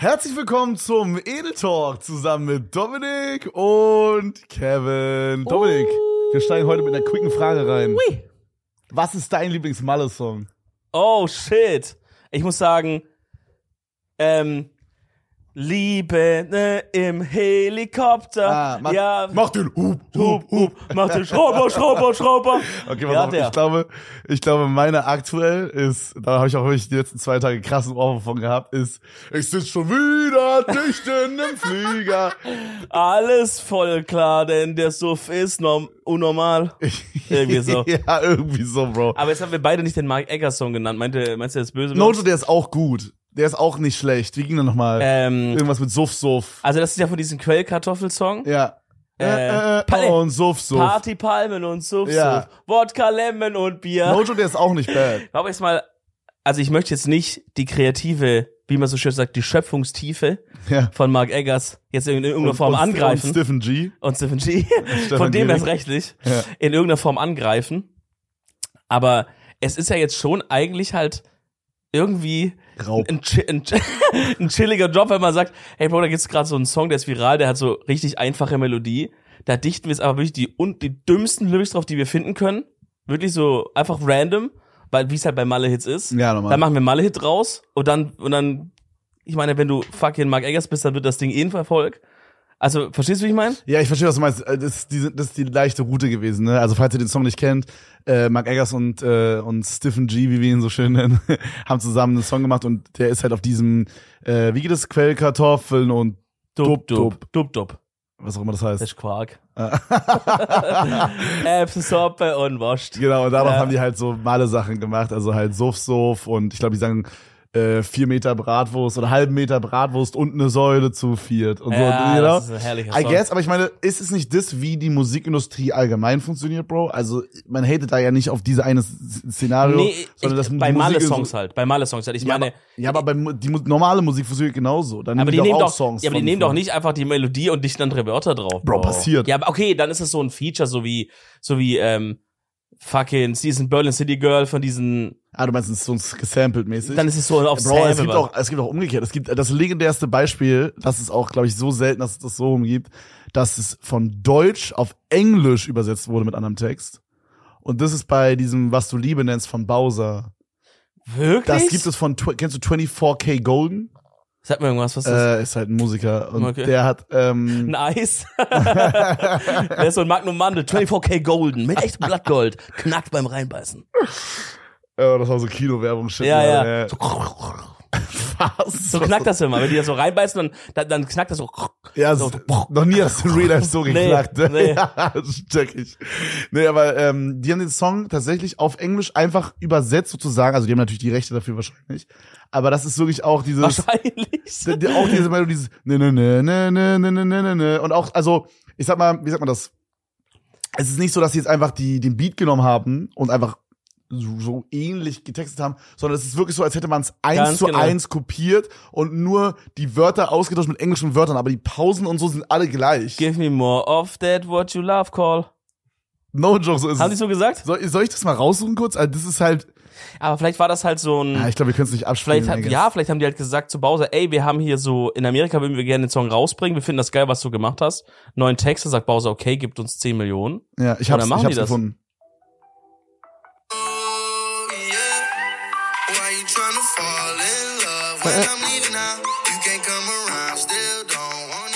Herzlich willkommen zum Edel Talk zusammen mit Dominik und Kevin. Dominik, wir steigen heute mit einer quicken Frage rein. Ui. Was ist dein Lieblings-Malle-Song? Oh shit. Ich muss sagen, ähm, Liebe ne, im Helikopter. Ah, mach, ja, mach den Hup, Hup, Hup. mach den Schrauber, Schrauber, Schrauber. Okay, pass Ja, auf, der. ich glaube, ich glaube, meine aktuell ist, da habe ich auch wirklich die letzten zwei Tage krassen Ohr von gehabt, ist, ich sitz schon wieder dicht in einem Flieger. Alles voll klar, denn der Suff ist norm unnormal. Irgendwie so. ja, irgendwie so, Bro. Aber jetzt haben wir beide nicht den Mark Egger Song genannt. Meinte, meinst du, der ist böse? uns? der ist auch gut. Der ist auch nicht schlecht. Wie ging der nochmal? ähm, Irgendwas mit Suff, Suff. also das ist ja von diesem Quellkartoffelsong. Ja. Äh, Äh, äh, Palle- und Suff, Suff. Partypalmen und Suff, Ja. Suff. Wodka, Lemon und Bier. Nojo, der ist auch nicht bad. Ich glaube jetzt mal, also ich möchte jetzt nicht die kreative, wie man so schön sagt, die Schöpfungstiefe Ja. von Mark Eggers jetzt in irgendeiner Form und, angreifen. Und Stephen G. Und Stephen G. Von dem erst rechtlich. Ja. In irgendeiner Form angreifen. Aber es ist ja jetzt schon eigentlich halt irgendwie ein, ein, ein chilliger Job, wenn man sagt, hey Bro, da gibt's gerade so einen Song, der ist viral, der hat so richtig einfache Melodie. Da dichten wir jetzt aber wirklich die, und die dümmsten Lyrics drauf, die wir finden können. Wirklich so einfach random, weil wie es halt bei Malle-Hits ist. Ja, normal. Dann machen wir Malle-Hit raus und dann, und dann, ich meine, wenn du fucking Mark Eggers bist, dann wird das Ding eh ein Erfolg. Also, verstehst du, wie ich meine? Ja, ich verstehe, was du meinst. Äh, Das ist, die, das ist die leichte Route gewesen. Ne? Also falls ihr den Song nicht kennt, äh, Mark Eggers und, äh, und Stephen G, wie wir ihn so schön nennen, haben zusammen einen Song gemacht und der ist halt auf diesem, äh, wie geht es, Quellkartoffeln und Dub, Dub. Dub, Dub. was auch immer das Das heißt. ist Quark. Erbsensuppe und Wurst. Genau, und darauf Ja. haben die halt so male Sachen gemacht, also halt Suff, Suff und ich glaube, die sagen äh, vier Meter Bratwurst oder halben Meter Bratwurst und eine Säule zu viert und so. Ja, you know? das ist ein herrlicher I guess, aber ich meine, ist es nicht das, wie die Musikindustrie allgemein funktioniert, Bro? Also man hatet da ja nicht auf diese eine Szenario, Nee, sondern ich, das bei die Musik ist Malle-Songs so- halt. Bei Malle-Songs halt. Ich Ja, meine, aber, ja, aber bei die normale Musik funktioniert genauso. Dann aber die doch nehmen doch, Songs. ja, aber die nehmen doch nicht einfach die Melodie und dichten andere Wörter drauf. Bro, passiert. Ja, aber okay, dann ist es so ein Feature, so wie, so wie, ähm, fucking Season Berlin City Girl von diesen, Ah, du meinst, es ist so gesampelt mäßig. dann ist es so auf Bro, es gibt, auch, es gibt auch umgekehrt. Es gibt das legendärste Beispiel, das ist auch, glaube ich, so selten, dass es das so rumgibt, dass es von Deutsch auf Englisch übersetzt wurde mit anderem Text. Und das ist bei diesem, was du Liebe nennst, von Bowser. Wirklich? Das gibt es von, kennst du 24K Golden? Sag mir irgendwas, was ist das? Äh, ist halt ein Musiker. Und Okay. der hat, ähm, Ein Eis. Der ist so ein Magnum Mandel, 24K Golden, mit echtem Blattgold. Knackt beim Reinbeißen. Äh, das war so Kino-Werbung-Shit. Ja, ja. ja. So, Was? so knackt das immer. Wenn die das so reinbeißen, dann, dann, knackt das so. Ja, So, noch nie hast du Real Life so Nee, geknackt. ne? nee. Ja, das check ich. Nee, aber ähm, die haben den Song tatsächlich auf Englisch einfach übersetzt sozusagen. Also die haben natürlich die Rechte dafür wahrscheinlich. Aber das ist wirklich auch dieses, Wahrscheinlich. auch diese Melodie, dieses ne ne ne ne ne ne ne ne ne ne und auch, also ich sag mal, wie sagt man das? Es ist nicht so, dass sie jetzt einfach die den Beat genommen haben und einfach so, ähnlich getextet haben, sondern es ist wirklich so, als hätte man es eins Ganz zu genau. eins kopiert und nur die Wörter ausgetauscht mit englischen Wörtern, aber die Pausen und so sind alle gleich. Give me more of that what you love call. no joke, so ist Haben die es. so gesagt? Soll, soll ich das mal raussuchen kurz? Also das ist halt, Aber vielleicht war das halt so ein. ja, ich glaube, wir können es nicht abspielen. Vielleicht hat, ja, vielleicht haben die halt gesagt zu Bowser, ey, wir haben hier so, in Amerika würden wir gerne den Song rausbringen, wir finden das geil, was du gemacht hast. Neuen Text, dann sagt Bowser, okay, gibt uns 10 Millionen. ja, ich hab's, machen ich hab's die das? gefunden.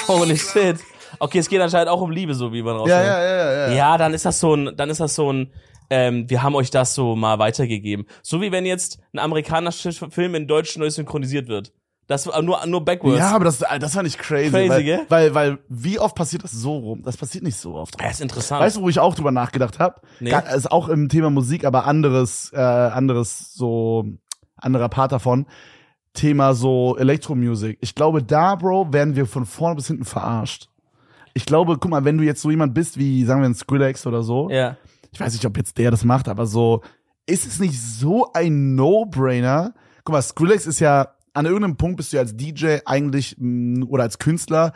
Holy you out. shit. Okay, es geht anscheinend auch um Liebe, so wie man Ja, raushört. ja, ja, ja, ja. Ja, dann ist das so ein, dann ist das so ein, ähm, wir haben euch das so mal weitergegeben. So wie wenn jetzt ein amerikanischer Film in Deutsch neu synchronisiert wird. Das war nur, nur backwards. Ja, aber das, das fand ich crazy. Crazy, weil, gell? Weil, weil, wie oft passiert das so rum? Das passiert nicht so oft. Ja, ist interessant. Weißt du, wo ich auch drüber nachgedacht habe? Nee. Ist auch im Thema Musik, aber anderes, äh, anderes so, anderer Part davon. Thema so Elektromusik. Ich glaube, da, Bro, werden wir von vorne bis hinten verarscht. Ich glaube, guck mal, wenn du jetzt so jemand bist wie, sagen wir, ein Skrillex oder so, ja. ich weiß nicht, ob jetzt der das macht, aber so, ist es nicht so ein No-Brainer? Guck mal, Skrillex ist ja, an irgendeinem Punkt bist du ja als DJ eigentlich, mh, oder als Künstler,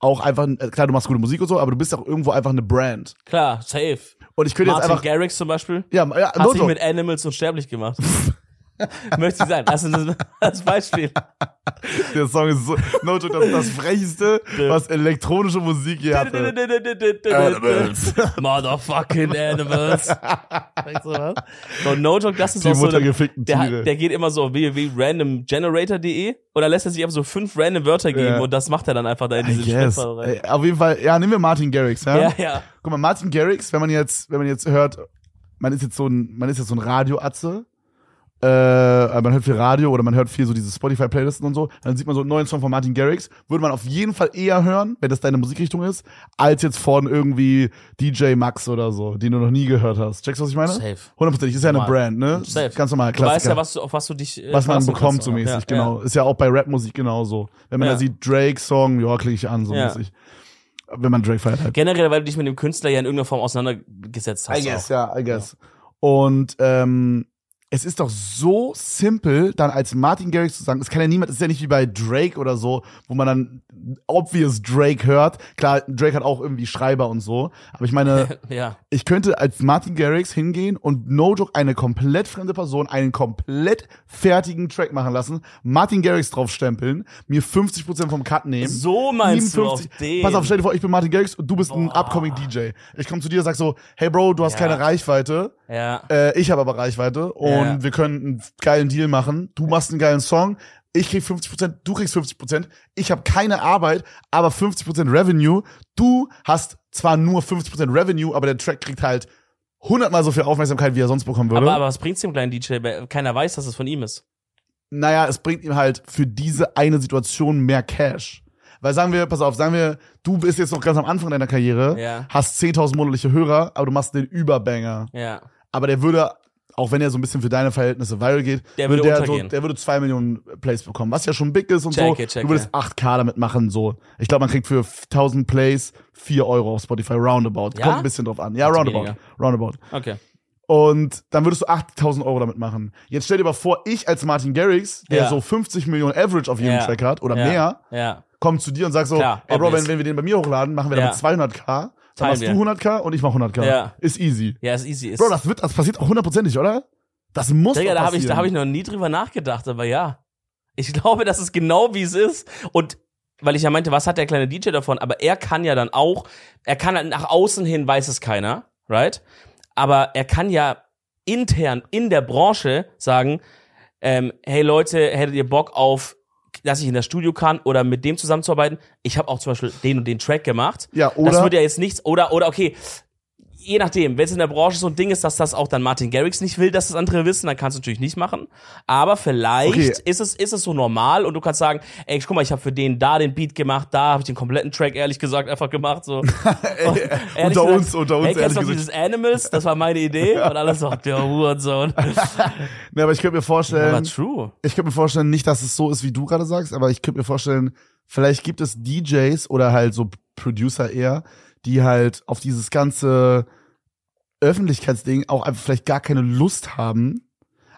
auch einfach, äh, klar, du machst gute Musik und so, aber du bist auch irgendwo einfach eine Brand. Klar, safe. Und ich könnte jetzt Martin einfach, Garrix zum Beispiel. ja, ja, Hat sich joke. mit Animals unsterblich gemacht. Möchte ich sein. Also das, das Beispiel. Der Song ist so, no joke, das ist das frechste, was elektronische Musik je hatte. Animals. Motherfucking Animals. Weißt du was? So, no joke, das ist Die auch so. muttergefickten Der, Tiere. der geht immer so auf www.randomgenerator.de oder lässt er sich einfach so fünf random Wörter geben Ja. und das macht er dann einfach da in diese. Schriftfarbe rein. Auf jeden Fall, ja, nehmen wir Martin Garrix, ja? Ja, ja. Guck mal, Martin Garrix, wenn man jetzt, wenn man jetzt hört, man ist jetzt so ein, man ist jetzt so ein Radioatze, äh, man hört viel Radio oder man hört viel so diese Spotify-Playlisten und so, dann sieht man so einen neuen Song von Martin Garrix, würde man auf jeden Fall eher hören, wenn das deine Musikrichtung ist, als jetzt von irgendwie DJ Max oder so, den du noch nie gehört hast. Checkst du, was ich meine? Safe. Hundertprozentig, ist ja eine. Brand, ne? Safe. Ganz normal, Du Klassiker. weißt ja, was du, auf was du dich äh, was man bekommt, so mäßig, ja, genau. Ist ja auch bei Rapmusik genauso. Wenn man Ja. da sieht, Drake-Song, ja, klicke ich an, so Ja. mäßig. Wenn man Drake feiert halt. Generell, weil du dich mit dem Künstler ja in irgendeiner Form auseinandergesetzt hast. I guess, auch. ja, I guess. Und ähm, es ist doch so simpel, dann als Martin Garrix zu sagen, es kann ja niemand, es ist ja nicht wie bei Drake oder so, wo man dann obvious Drake hört. Klar, Drake hat auch irgendwie Schreiber und so, aber ich meine, Ja. ich könnte als Martin Garrix hingehen und no joke eine komplett fremde Person einen komplett fertigen Track machen lassen, Martin Garrix draufstempeln, mir 50% vom Cut nehmen. So meinst du auf 57. den. Pass auf, stell dir vor, ich bin Martin Garrix und du bist ein Boah. upcoming DJ. Ich komme zu dir und sag so, hey Bro, du hast Ja. keine Reichweite. Ja. Äh, ich habe aber Reichweite und Ja. wir können einen geilen Deal machen. Du machst einen geilen Song, ich krieg 50%, du kriegst 50%. Ich habe keine Arbeit, aber 50% Revenue. Du hast zwar nur 50% Revenue, aber der Track kriegt halt hundertmal so viel Aufmerksamkeit, wie er sonst bekommen würde. Aber, aber was bringt's dem kleinen DJ? Weil Keiner weiß, dass es von ihm ist. naja, es bringt ihm halt für diese eine Situation mehr Cash. Weil sagen wir, pass auf, sagen wir, du bist jetzt noch ganz am Anfang deiner Karriere, Ja. hast 10.000 monatliche Hörer, aber du machst den Überbanger. Ja. Aber der würde, auch wenn er so ein bisschen für deine Verhältnisse viral geht, Der würde der, so, der würde zwei Millionen Plays bekommen, was ja schon big ist und so. Checke, checke. Du würdest 8K damit machen, so. Ich glaube, man kriegt für 1000 Plays 4 Euro auf Spotify, roundabout. Ja? Kommt ein bisschen drauf an. Ja, roundabout. weniger. Roundabout. Okay. Und dann würdest du 8000 Euro damit machen. Jetzt stell dir mal vor, ich als Martin Garrix, der Ja. so 50 Millionen Average auf jedem Ja. Track hat oder mehr, Ja. kommt zu dir und sagt so, Klar, ey Bro, wenn, wenn wir den bei mir hochladen, machen wir damit 200k, dann machst du 100k und ich mach 100k. Ja. Ist easy. Ja, ist easy. Ist, Bro, das wird, das passiert auch hundertprozentig, oder? Das muss Digga, da habe ich, da hab ich noch nie drüber nachgedacht, aber ja. Ich glaube, das ist genau wie es ist. Und weil ich ja meinte, was hat der kleine DJ davon? Aber er kann ja dann auch, er kann halt nach außen hin weiß es keiner, right? Aber er kann ja intern in der Branche sagen, ähm, hey Leute, hättet ihr Bock auf, dass ich in das Studio kann oder mit dem zusammenzuarbeiten? Ich habe auch zum Beispiel den und den Track gemacht. Ja, oder? Das wird ja jetzt nichts, oder, oder okay, je nachdem, wenn es in der Branche so ein Ding ist, dass das auch dann Martin Garrix nicht will, dass das andere wissen, dann kannst du natürlich nicht machen. Aber vielleicht Okay. ist es ist es so normal und du kannst sagen, ey, guck mal, ich habe für den da den Beat gemacht, da habe ich den kompletten Track ehrlich gesagt einfach gemacht so. Ehrlich unter gesagt, uns, unter uns, Ey, kennst ehrlich du dieses Animals? Das war meine Idee und alles so, der Hurensohn. Ne, aber ich könnte mir vorstellen, Aber true. ich könnte mir vorstellen, nicht, dass es so ist, wie du gerade sagst, aber ich könnte mir vorstellen, vielleicht gibt es DJs oder halt so Producer eher, die halt auf dieses ganze Öffentlichkeitsding auch einfach vielleicht gar keine Lust haben,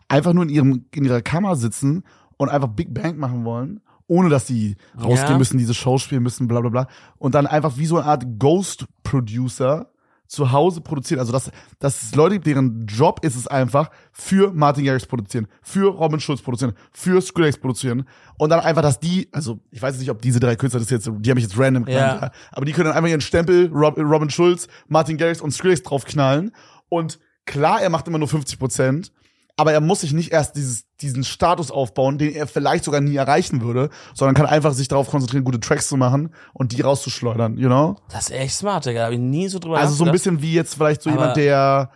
einfach nur in ihrem in ihrer Kammer sitzen und einfach Big Bang machen wollen, ohne dass die rausgehen Ja. müssen, diese Show spielen müssen, bla bla bla. Und dann einfach wie so eine Art Ghost Producer zu Hause produzieren. Also dass, dass es Leute gibt, deren Job ist es einfach, für Martin Garrix produzieren, für Robin Schulz produzieren, für Skrillex produzieren. Und dann einfach, dass die, also ich weiß nicht, ob diese drei Künstler das jetzt, die habe ich jetzt random genannt, ja. aber die können dann einfach ihren Stempel, Rob, Robin Schulz, Martin Garrix und Skrillex draufknallen. Und klar, er macht immer nur 50 Prozent, aber er muss sich nicht erst dieses, diesen Status aufbauen, den er vielleicht sogar nie erreichen würde, sondern kann einfach sich darauf konzentrieren, gute Tracks zu machen und die rauszuschleudern, you know? Das ist echt smart, Digga. Da habe ich nie so drüber Also so ein bisschen wie jetzt vielleicht so Aber- jemand, der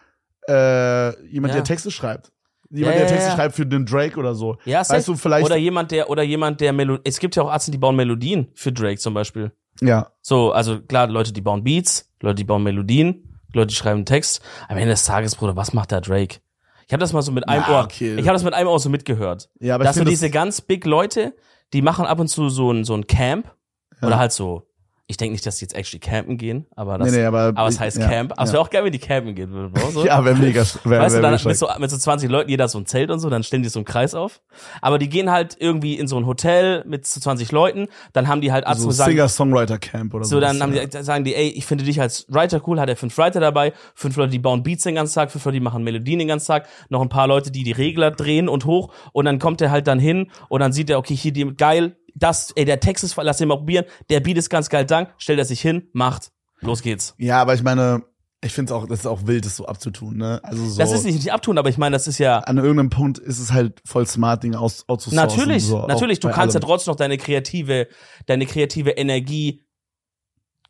äh, jemand, Ja. der Texte schreibt. Jemand, Ja, der Texte ja. schreibt für den Drake oder so. Ja, weißt du, vielleicht. oder jemand, der, oder jemand, der Melo es gibt ja auch Arzt, die bauen Melodien für Drake zum Beispiel. ja. So, also klar, Leute, die bauen Beats, Leute, die bauen Melodien, Leute, die schreiben Text. Am Ende des Tages, Bruder, was macht da Drake? Ich habe das mal so mit einem Na, Ohr. okay. Ich habe das mit einem Ohr so mitgehört. Ja, aber das ich finde diese ganz big Leute, die machen ab und zu so ein so ein Camp oder halt so Ich denke nicht, dass die jetzt actually campen gehen, aber das, Nee, nee, aber- aber es heißt ja, Camp. Aber es ja. wäre auch geil, wenn die campen gehen würden, Bro. So. Ja, wäre mega. Wär, Weißt du, wär dann mega mit so, mit so 20 Leuten, jeder so ein Zelt und so, dann stellen die so einen Kreis auf. Aber die gehen halt irgendwie in so ein Hotel mit so 20 Leuten, dann haben die halt Arzt so sagen, Singer-Songwriter-Camp oder so. so, dann haben die, sagen die, ey, ich finde dich als Writer cool, hat er fünf Writer dabei, fünf Leute, die bauen Beats den ganzen Tag, fünf Leute, die machen Melodien den ganzen Tag, noch ein paar Leute, die die Regler drehen und hoch und dann kommt er halt dann hin und dann sieht er, okay, hier, die, geil, das, ey, der Text ist, lass den mal probieren, der Beat ist ganz geil, dank, stellt er sich hin, macht, los geht's. Ja, aber ich meine, ich finde es auch, das ist auch wild, das so abzutun, ne? Also so. Das ist nicht, nicht abtun, aber ich meine, das ist ja, An irgendeinem Punkt ist es halt voll smart, Dinge aus, outzusourcen. Natürlich, so, natürlich. Du kannst ja allem. trotzdem noch deine kreative, deine kreative Energie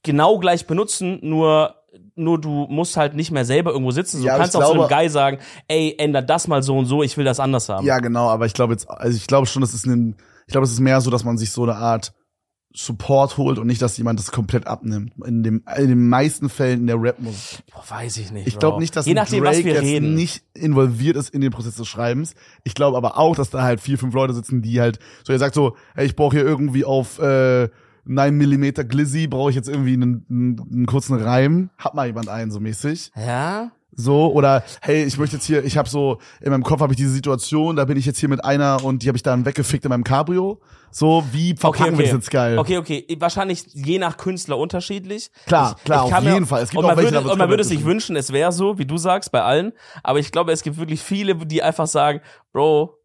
genau gleich benutzen, nur nur du musst halt nicht mehr selber irgendwo sitzen. Du Ja, kannst auch glaube- einem Guy sagen, ey, ändert das mal so und so, ich will das anders haben. Ja, genau, aber ich glaube jetzt, also ich glaube schon, das ist ein, ich glaube, es ist mehr so, dass man sich so eine Art Support holt und nicht, dass jemand das komplett abnimmt. In dem, in den meisten Fällen in der Rap-Musik. Boah, weiß ich nicht. Ich glaube nicht, dass Je nachdem, Drake jetzt reden. nicht involviert ist in den Prozess des Schreibens. Ich glaube aber auch, dass da halt vier, fünf Leute sitzen, die halt, so er sagt so, hey, ich brauche hier irgendwie auf äh, 9 mm Glizzy, brauche ich jetzt irgendwie einen, einen, einen kurzen Reim. Hat mal jemand einen, so mäßig. ja? So, oder hey, ich möchte jetzt hier, ich habe so, in meinem Kopf habe ich diese Situation, da bin ich jetzt hier mit einer und die habe ich dann weggefickt in meinem Cabrio. So, wie verpacken wir das jetzt geil? Okay, okay. Wahrscheinlich je nach Künstler unterschiedlich. Klar, klar, auf kann jeden Fall. Es gibt und auch man welche, würde, und man würde sich komplett wünschen, es wäre so, wie du sagst, bei allen. Aber ich glaube, es gibt wirklich viele, die einfach sagen, Bro,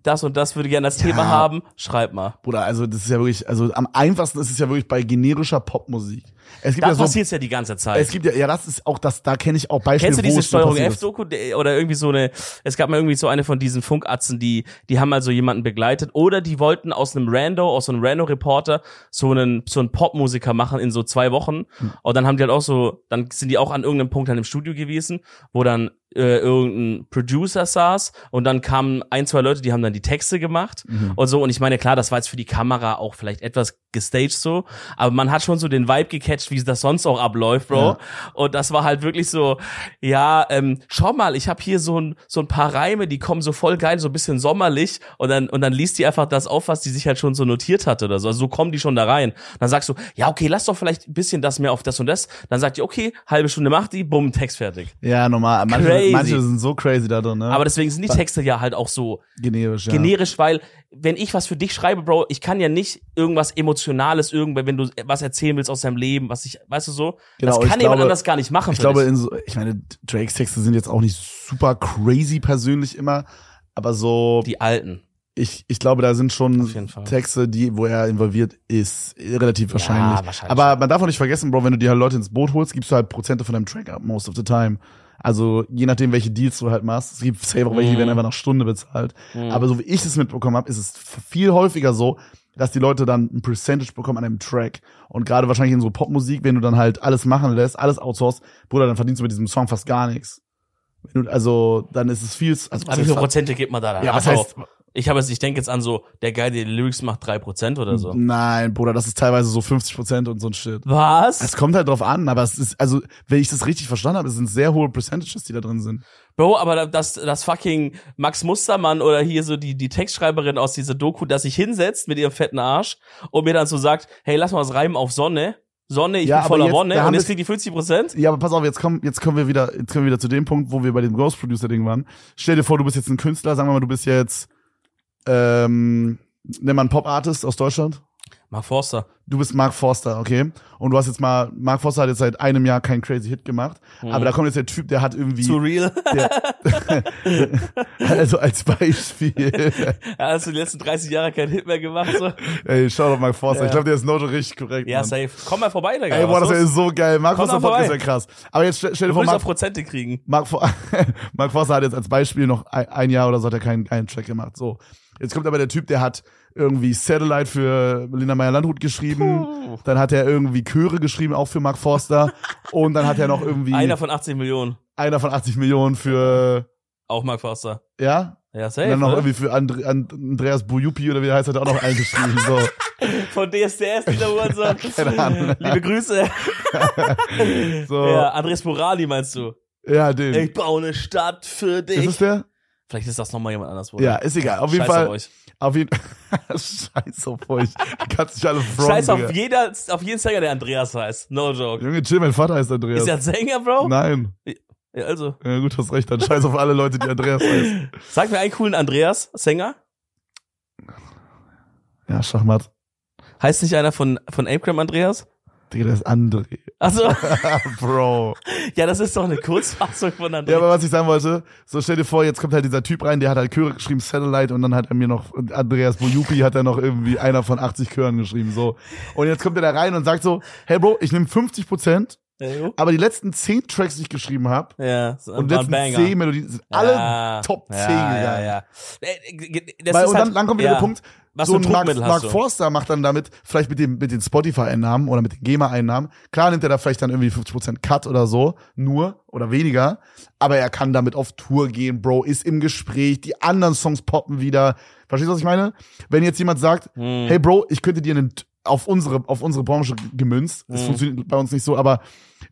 das und das würde gerne als Thema haben, schreib mal. Bruder, also das ist ja wirklich, also am einfachsten ist es ja wirklich bei generischer Popmusik. Es gibt Da ja so, passiert's ja die ganze Zeit. es gibt ja, ja, das ist auch das, da kenne ich auch Beispiele, Kennst du diese Steuerung passiert. F-Doku der- oder irgendwie so eine, es gab mal irgendwie so eine von diesen Funkatzen, die, die haben also jemanden begleitet oder die wollten aus einem Rando, aus einem Rando-Reporter so einen, so einen Popmusiker machen in so zwei Wochen Hm. und dann haben die halt auch so, dann sind die auch an irgendeinem Punkt dann im Studio gewesen, wo dann äh, irgendein Producer saß und dann kamen ein, zwei Leute, die haben dann die Texte gemacht Mhm. und so und ich meine, klar, das war jetzt für die Kamera auch vielleicht etwas gestaged so, aber man hat schon so den Vibe gecatcht, wie das sonst auch abläuft, Bro. Ja. Und das war halt wirklich so, ja, ähm, schau mal, ich habe hier so ein, so ein paar Reime, die kommen so voll geil, so ein bisschen sommerlich und dann, und dann liest die einfach das auf, was die sich halt schon so notiert hatte oder so. Also so kommen die schon da rein. Dann sagst du, ja, okay, lass doch vielleicht ein bisschen das mehr auf das und das. Dann sagt die, okay, halbe Stunde macht die, bumm, Text fertig. Ja, normal. Manche, manche sind so crazy da drin, ne? Aber deswegen sind die Texte ja halt auch so generisch, ja. generisch, weil wenn ich was für dich schreibe, Bro, ich kann ja nicht irgendwas Emotionales, irgendwann, wenn du was erzählen willst aus deinem Leben, was ich, weißt du so, Genau, das kann jemand glaube- anders gar nicht machen. Ich glaube, in so, ich meine, Drakes Texte sind jetzt auch nicht super crazy persönlich immer, aber so, die Alten. ich, ich glaube, da sind schon. Texte, die, wo er involviert ist, relativ wahrscheinlich. wahrscheinlich Aber man darf auch nicht vergessen, Bro, wenn du dir halt Leute ins Boot holst, gibst du halt Prozente von deinem Track ab, most of the time. Also je nachdem, welche Deals du halt machst. Es gibt safe auch welche, die Mhm. werden einfach nach Stunde bezahlt. Mhm. Aber so wie ich es mitbekommen habe, ist es viel häufiger so, dass die Leute dann ein Percentage bekommen an einem Track. Und gerade wahrscheinlich in so Popmusik, wenn du dann halt alles machen lässt, alles outsourcest, Bruder, dann verdienst du mit diesem Song fast gar nichts. Wenn du, also, dann ist es viel, also, Aber wie viele Prozente gibt man da dann? ja, was Also, heißt, ich habe jetzt, ich denke jetzt an so, der Guy, der die Lyrics macht, drei Prozent oder so. nein, Bruder, das ist teilweise so 50 Prozent und so ein Shit. Was? Es kommt halt drauf an, aber es ist, also, wenn ich das richtig verstanden habe, es sind sehr hohe Percentages, die da drin sind. Bro, aber das, das fucking Max Mustermann oder hier so die, die Textschreiberin aus dieser Doku, dass sich hinsetzt mit ihrem fetten Arsch und mir dann so sagt, hey, lass mal was reimen auf Sonne. Sonne, ich Ja, bin voller jetzt- Wonne und jetzt kriegt die 50 Prozent. Ja, aber pass auf, jetzt kommen, jetzt kommen wir wieder, jetzt kommen wir wieder zu dem Punkt, wo wir bei dem Ghost Producer Ding waren. Stell dir vor, du bist jetzt ein Künstler, sagen wir mal, du bist jetzt, ähm, nimm mal einen Pop Artist aus Deutschland. Mark Forster. Du bist Mark Forster, okay? Und du hast jetzt mal, Mark Forster hat jetzt seit einem Jahr keinen crazy Hit gemacht, aber da kommt jetzt der Typ, der hat irgendwie, Zu real. also als Beispiel, ja, hast du die letzten 30 Jahre keinen Hit mehr gemacht, so. ey, schau doch Mark Forster, Ja. ich glaube, der ist Note richtig korrekt. Ja, Mann. safe. Komm mal vorbei, Digga. Ey, boah, das los? so geil. Mark Komm Forster Podcast vorbei. wäre krass. Aber jetzt stell, stell dir vor, Mark, Prozente kriegen. Mark, Mark Forster hat jetzt als Beispiel noch ein, ein Jahr oder so hat er keinen, keinen Track gemacht. So. Jetzt kommt aber der Typ, der hat irgendwie Satellite für Lina Meyer-Landrut geschrieben. Dann hat er irgendwie Chöre geschrieben, auch für Mark Forster. Und dann hat er noch irgendwie Einer von 80 Millionen. einer von 80 Millionen für, Auch Mark Forster. ja? Ja, Und safe. dann noch ne? irgendwie für And Andreas Bujupi oder wie der heißt, hat er auch noch einen geschrieben. So. Von DSDS, dieser Uhrensohn. Keine Ahnung. Liebe Grüße. So. Ja, Ja, Andres Morali meinst du? den. Ich baue eine Stadt für Ist dich. es der? Vielleicht ist das nochmal jemand anders. Bruder. Ja, ist egal. Auf jeden Scheiß Fall. Auf euch. Auf jeden Scheiß auf euch. Kannst dich alle fronten. Scheiß auf, Digga. jeder, auf jeden Sänger, der Andreas heißt. No joke. Junge, chill, mein Vater heißt Andreas. Ist er ein Sänger, Bro? Nein. Ja, also. Ja, gut, hast recht. Dann scheiß auf alle Leute, die Andreas heißen. Sag mir einen coolen Andreas, Sänger. Ja, Schachmatt. Heißt nicht einer von, von Apecram Andreas? Digga, der ist André. Also, Bro. ja, das ist doch eine Kurzfassung von Ja, Andreas. aber was ich sagen wollte, so stell dir vor, jetzt kommt halt dieser Typ rein, der hat halt Chöre geschrieben, Satellite, und dann hat er mir noch, Andreas Bojupi hat er noch irgendwie einer von 80 Chören geschrieben, so. Und jetzt kommt er da rein und sagt so, hey Bro, ich nehme 50 Prozent, Ja, aber die letzten 10 Tracks, die ich geschrieben habe, ja, und die letzten Banger. 10 Melodien sind alle Ja, Top 10 ja, gegangen. Ja, ja. Äh, äh, Das Weil, und halt, dann, dann kommt wieder ja. der Punkt, Was so ein Mark, Mark? Forster macht dann damit, vielleicht mit, dem, mit den Spotify-Einnahmen oder mit den GEMA-Einnahmen, klar nimmt er da vielleicht dann irgendwie 50% Cut oder so, nur oder weniger, aber er kann damit auf Tour gehen, Bro, ist im Gespräch, die anderen Songs poppen wieder. Verstehst du, was ich meine? Wenn jetzt jemand sagt, Hm. hey Bro, ich könnte dir einen, auf unsere, auf unsere Branche gemünzt, das Mhm. funktioniert bei uns nicht so, aber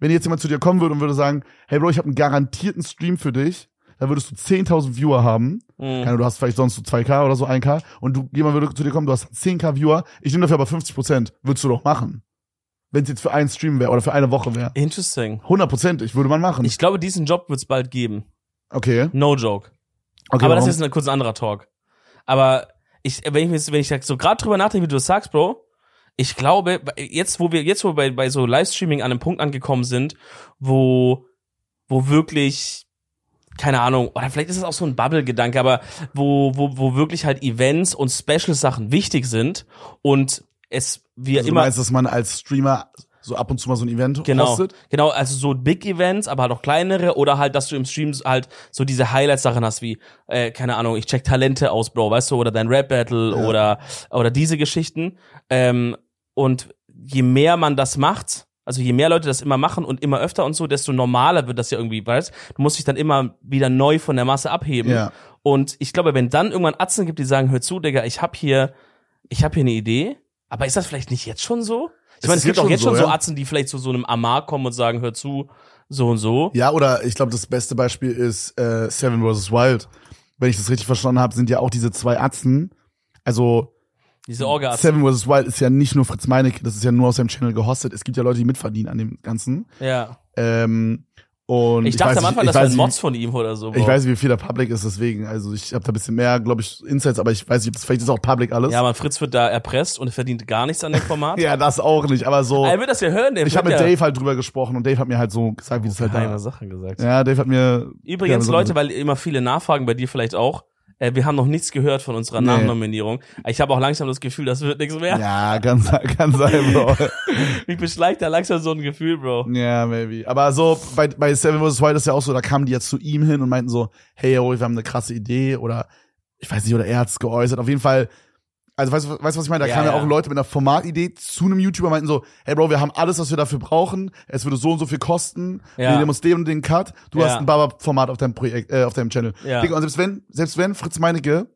wenn jetzt jemand zu dir kommen würde und würde sagen, hey Bro, ich habe einen garantierten Stream für dich, dann würdest du 10.000 Viewer haben, Mhm. keine du hast vielleicht sonst so 2K oder so 1K und du, jemand würde zu dir kommen, du hast 10K Viewer, ich nehme dafür aber 50 Prozent, würdest du doch machen. Wenn es jetzt für einen Stream wäre oder für eine Woche wäre. Interesting. 100 Prozent, würde man machen. Ich glaube, diesen Job wird es bald geben. okay. No joke. okay aber das warum? ist ein kurz ein anderer Talk. Aber ich, wenn ich, wenn ich so gerade drüber nachdenke, wie du das sagst, Bro, ich glaube, jetzt, wo wir, jetzt, wo wir bei, bei so Livestreaming an einem Punkt angekommen sind, wo, wo wirklich, keine Ahnung, oder vielleicht ist es auch so ein Bubble-Gedanke, aber wo, wo, wo wirklich halt Events und Special-Sachen wichtig sind und es, wir also du immer, meinst, dass man als Streamer so ab und zu mal so ein Event Genau, hostet? genau, also so Big Events, aber halt auch kleinere oder halt, dass du im Stream halt so diese Highlights-Sachen hast wie, äh, keine Ahnung, ich check Talente aus, Bro, weißt du, oder dein Rap-Battle Ja. oder, oder diese Geschichten. Ähm, und je mehr man das macht, also je mehr Leute das immer machen und immer öfter und so, desto normaler wird das ja irgendwie, weißt du? musst dich dann immer wieder neu von der Masse abheben. Ja. Und ich glaube, wenn dann irgendwann Atzen gibt, die sagen, hör zu, Digga, ich hab hier, ich hab hier eine Idee, aber ist das vielleicht nicht jetzt schon so? Ich Es meine, es gibt auch jetzt schon so, so ja. Atzen, die vielleicht zu so einem Amar kommen und sagen, hör zu, so und so. Ja, oder ich glaube, das beste Beispiel ist äh, Seven vs. Wild. Wenn ich das richtig verstanden habe, sind ja auch diese zwei Atzen. Also Diese Orga-Atzen. Seven vs. Wild ist ja nicht nur Fritz Meinecke, das ist ja nur aus seinem Channel gehostet. Es gibt ja Leute, die mitverdienen an dem Ganzen. Ja. Ähm, und Ich dachte weiß am Anfang, das wären Mods von ihm oder so. Ich weiß nicht, wie viel der Public ist, deswegen. Also ich habe da ein bisschen mehr, glaube ich, Insights, aber ich weiß nicht, das vielleicht ist auch Public alles. Ja, man, Fritz wird da erpresst und er verdient gar nichts an dem Format. Ja, das auch nicht, aber so. Er wird das ja hören, der Ich habe mit Dave halt drüber gesprochen und Dave hat mir halt so gesagt, wie es halt da. Sachen gesagt. Ja, Dave hat mir. Übrigens, Leute, weil immer viele nachfragen, bei dir vielleicht auch, äh, wir haben noch nichts gehört von unserer Nee. Nachnominierung. Ich habe auch langsam das Gefühl, das wird nichts mehr. Ja, kann, sein- kann sein, Bro. Mich beschleicht da langsam so ein Gefühl, Bro. Ja, maybe. Aber so, bei, bei Seven vs. Wild ist ja auch so, da kamen die jetzt zu ihm hin und meinten so, hey, yo, wir haben eine krasse Idee oder ich weiß nicht, oder er hat's geäußert. Auf jeden Fall, also weißt du, weißt, was ich meine? Da Ja, kamen ja auch Leute mit einer Formatidee zu einem YouTuber und meinten so, hey Bro, wir haben alles, was wir dafür brauchen. Es würde so und so viel kosten. Ja. Wir nehmen uns den und den Cut. Du Ja. hast ein Baba-Format auf deinem Projekt, äh, auf deinem Channel. Ja. Digga, und selbst wenn, selbst wenn Fritz Meinecke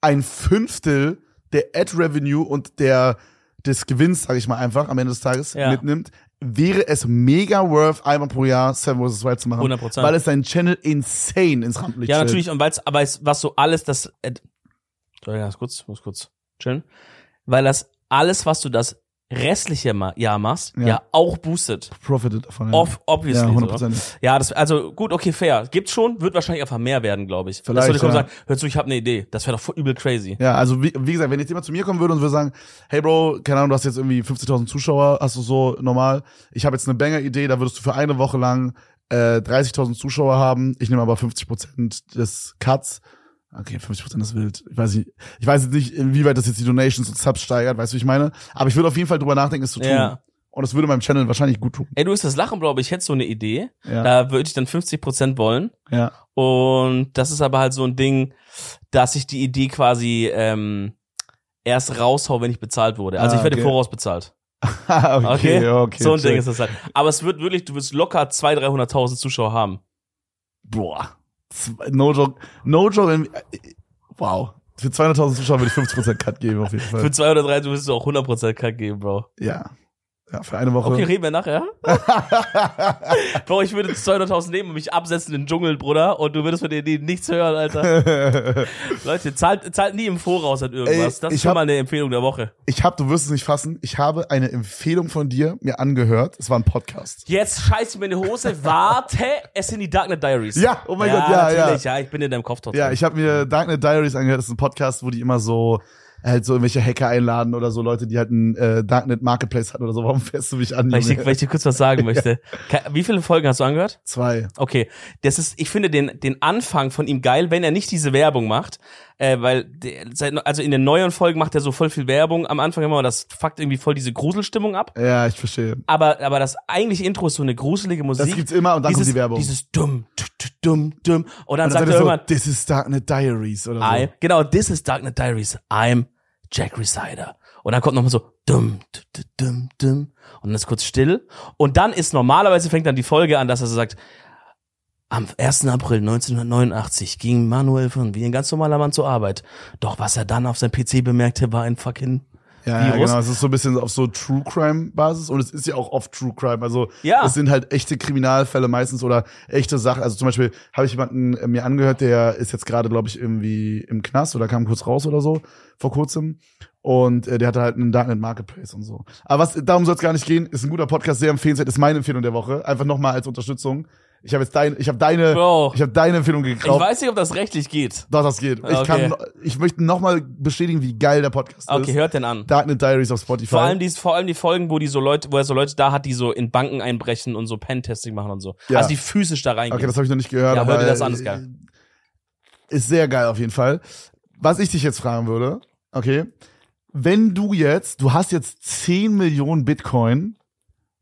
ein Fünftel der Ad-Revenue und der, des Gewinns, sage ich mal einfach, am Ende des Tages Ja. mitnimmt, wäre es mega worth, einmal pro Jahr Seven vs. Wild zu machen. 100%. Weil es seinen Channel insane ins Rampenlicht Ja, natürlich, und weil's, aber es, was so alles das, äh, ich ganz kurz, muss kurz chillen, weil das alles, was du das restliche Jahr machst, ja, Ja. auch boostet. Profited davon. Ja, Off, obviously. ja so. 100%. Ja, das, also gut, okay, fair. Gibt's schon, wird wahrscheinlich einfach mehr werden, glaube ich. Vielleicht, Dass Leute kommen ja. sagen, hör zu, ich habe eine Idee. Das wäre doch voll übel crazy. Ja, also wie, wie gesagt, wenn jetzt jemand zu mir kommen würde und würde sagen, hey Bro, keine Ahnung, du hast jetzt irgendwie 50.000 Zuschauer, hast du so normal. Ich habe jetzt eine Banger-Idee, da würdest du für eine Woche lang äh, 30.000 Zuschauer haben. Ich nehme aber 50% des Cuts. Okay, 50% ist wild. Ich weiß nicht, ich weiß jetzt nicht, inwieweit das jetzt die Donations und Subs steigert, weißt du, wie ich meine? Aber ich würde auf jeden Fall drüber nachdenken, es zu tun. Ja. Und es würde meinem Channel wahrscheinlich gut tun. Ey, du wirst das lachen, glaube ich. Ich hätte so eine Idee. Ja. Da würde ich dann 50% wollen. ja. Und das ist aber halt so ein Ding, dass ich die Idee quasi ähm, erst raushau, wenn ich bezahlt wurde. Also Ah, ich werde okay. voraus bezahlt. okay, Okay? okay. so ein check. Ding ist das halt. Aber es wird wirklich, du wirst locker 200.000, 300.000 Zuschauer haben. Boah. No joke. No joke. in- Wow. Für 200.000 Zuschauer würde ich 50% Cut geben, auf jeden Für Fall. 200, 300 wirst du auch 100% Kack geben, Bro. Ja. Ja, für eine Woche. Okay, reden wir nachher. Bro, ich würde 200.000 nehmen und mich absetzen in den Dschungel, Bruder, und du würdest von denen nichts hören, Alter. Leute, zahlt, zahlt nie im Voraus an irgendwas. Ey, das ist schon hab- mal eine Empfehlung der Woche. Ich habe, du wirst es nicht fassen, ich habe eine Empfehlung von dir mir angehört. Es war ein Podcast. Jetzt scheiß mir in die Hose. Warte, es sind die Darknet Diaries. Ja, oh mein Gott, ja, ja. natürlich, ja. ich bin in deinem Kopf trotzdem. Ja, ich habe mir Darknet Diaries angehört. Das ist ein Podcast, wo die immer so halt so irgendwelche Hacker einladen oder so Leute, die halt ein äh, Darknet Marketplace hatten oder so. Warum fährst du mich an? weil, ich, dir- weil ich dir kurz was sagen möchte. Wie viele Folgen hast du angehört? Zwei. Okay, das ist, ich finde den, den Anfang von ihm geil, wenn er nicht diese Werbung macht, äh, weil, der, seit- also in den neuen Folgen macht er so voll viel Werbung am Anfang immer, und das fuckt irgendwie voll diese Gruselstimmung ab. Ja, ich verstehe. Aber, aber das eigentliche Intro ist so eine gruselige Musik. Das gibt's immer und dann dieses, kommt die Werbung. Dieses dumm, dumm, dumm. Und dann Und dann sagt er er so, irgendwann, this is Darknet Diaries oder so. I, genau, this is Darknet Diaries. I'm Jack Resider. Und dann kommt nochmal so dumm, du, du, dumm, dumm. Und dann ist kurz still. Und dann ist normalerweise fängt dann die Folge an, dass er so sagt, am 1. April 1989 ging Manuel von wie ein ganz normaler Mann zur Arbeit. Doch was er dann auf seinem PC bemerkte, war ein fucking Ja, ja, genau. Es ist so ein bisschen auf so True Crime Basis und es ist ja auch oft True Crime. Also Ja. es sind halt echte Kriminalfälle meistens oder echte Sachen. Also zum Beispiel habe ich jemanden äh, mir angehört, der ist jetzt gerade, glaube ich, irgendwie im Knast oder kam kurz raus oder so vor kurzem. Und äh, der hatte halt einen Darknet Marketplace und so. Aber was darum soll es gar nicht gehen. Ist ein guter Podcast, sehr empfehlenswert. Ist meine Empfehlung der Woche. Einfach nochmal als Unterstützung. Ich habe jetzt dein, ich habe deine, Bro. ich habe deine Empfehlung Ich gekauft. weiß nicht, ob das rechtlich geht. Doch, das geht. Ich Okay. kann, ich möchte nochmal bestätigen, wie geil der Podcast Okay, ist. hört den an. Darknet Diaries auf Spotify. Vor allem die, vor allem die Folgen, wo die so Leute, wo er so Leute da hat, die so in Banken einbrechen und so Pentesting machen und so. Ja. Also die physisch da reingehen. Okay, das habe ich noch nicht gehört. Ja, aber hör dir das an, ist geil. Ist sehr geil auf jeden Fall. Was ich dich jetzt fragen würde, okay, wenn du jetzt, du hast jetzt 10 Millionen Bitcoin,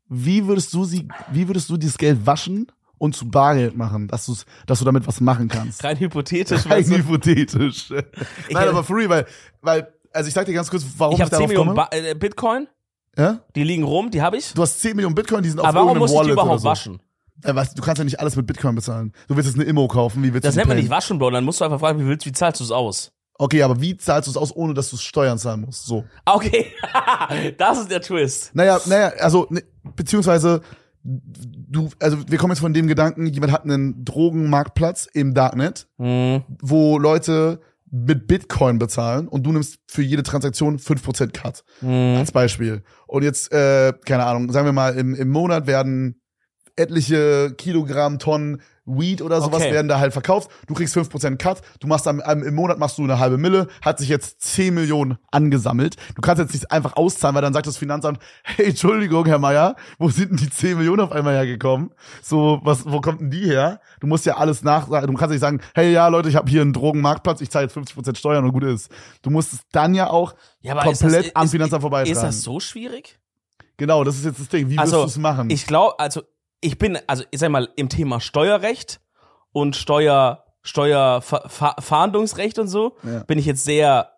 wie würdest du sie, wie würdest du dieses Geld waschen und zu Bargeld machen, dass du, dass du damit was machen kannst? Rein hypothetisch. Rein weißt du? hypothetisch. Nein, aber real, weil, weil, also ich sag dir ganz kurz, warum ich ich, habe 10 darauf Millionen komme. ba äh, Bitcoin, ja? die liegen rum, die habe ich. Du hast 10 Millionen Bitcoin, die sind auf Aber warum muss ich die Wallet überhaupt so. waschen? Äh, was, du kannst ja nicht alles mit Bitcoin bezahlen. Du willst jetzt eine Immo kaufen, wie willst Das du nennt man nicht waschen, Bro. Dann musst du einfach fragen, wie willst, wie zahlst du es aus? Okay, aber wie zahlst du es aus, ohne dass du Steuern zahlen musst? So. Ah, Okay, das ist der Twist. Naja, naja, also, ne, beziehungsweise, du, also wir kommen jetzt von dem Gedanken, jemand hat einen Drogenmarktplatz im Darknet, Hm. wo Leute mit Bitcoin bezahlen und du nimmst für jede Transaktion 5% Cut. Hm. Als Beispiel. Und jetzt, äh, keine Ahnung, sagen wir mal, im, im Monat werden etliche Kilogramm, Tonnen Weed oder sowas Okay. werden da halt verkauft. Du kriegst 5% Cut. Du machst am, am, im Monat machst du eine halbe Mille, hat sich jetzt 10 Millionen angesammelt. Du kannst jetzt nicht einfach auszahlen, weil dann sagt das Finanzamt, hey, Entschuldigung, Herr Meier, wo sind denn die 10 Millionen auf einmal hergekommen? So, was, wo kommt denn die her? Du musst ja alles nach, du kannst nicht sagen, hey, ja, Leute, ich habe hier einen Drogenmarktplatz, ich zahle jetzt 50% Steuern und gut ist. Du musst es dann ja auch Ja, komplett das, am ist, Finanzamt vorbeitragen. Ist das so schwierig? Genau, das ist jetzt das Ding. Wie Also, wirst du es machen? Ich glaube, also ich bin, also ich sag mal, im Thema Steuerrecht und Steuer, Steuerfahndungsrecht und so, Ja. bin ich jetzt sehr,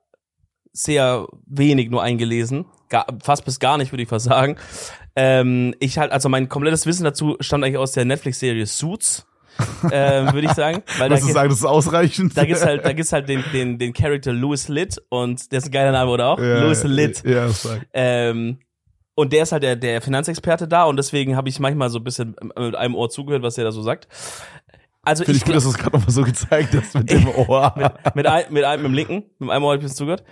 sehr wenig nur eingelesen. Gar, fast bis gar nicht, würde ich fast sagen. Ähm, ich halt, also mein komplettes Wissen dazu stammt eigentlich aus der Netflix-Serie Suits, ähm, würde ich sagen. Weil da, Würdest du sagen, das ist ausreichend? da gibt's halt, da gibt's halt den, den, den Charakter Louis Litt und der ist ein geiler Name, oder auch? ja, Louis Litt. Ja, das sag. Ähm, und der ist halt der, der Finanzexperte da und deswegen habe ich manchmal so ein bisschen mit einem Ohr zugehört, was der da so sagt. Also Finde ich, ich gut, dass du es gerade nochmal so gezeigt hast mit dem Ohr. mit, mit, ein, mit einem mit dem linken, mit einem Ohr habe ich ein bisschen zugehört.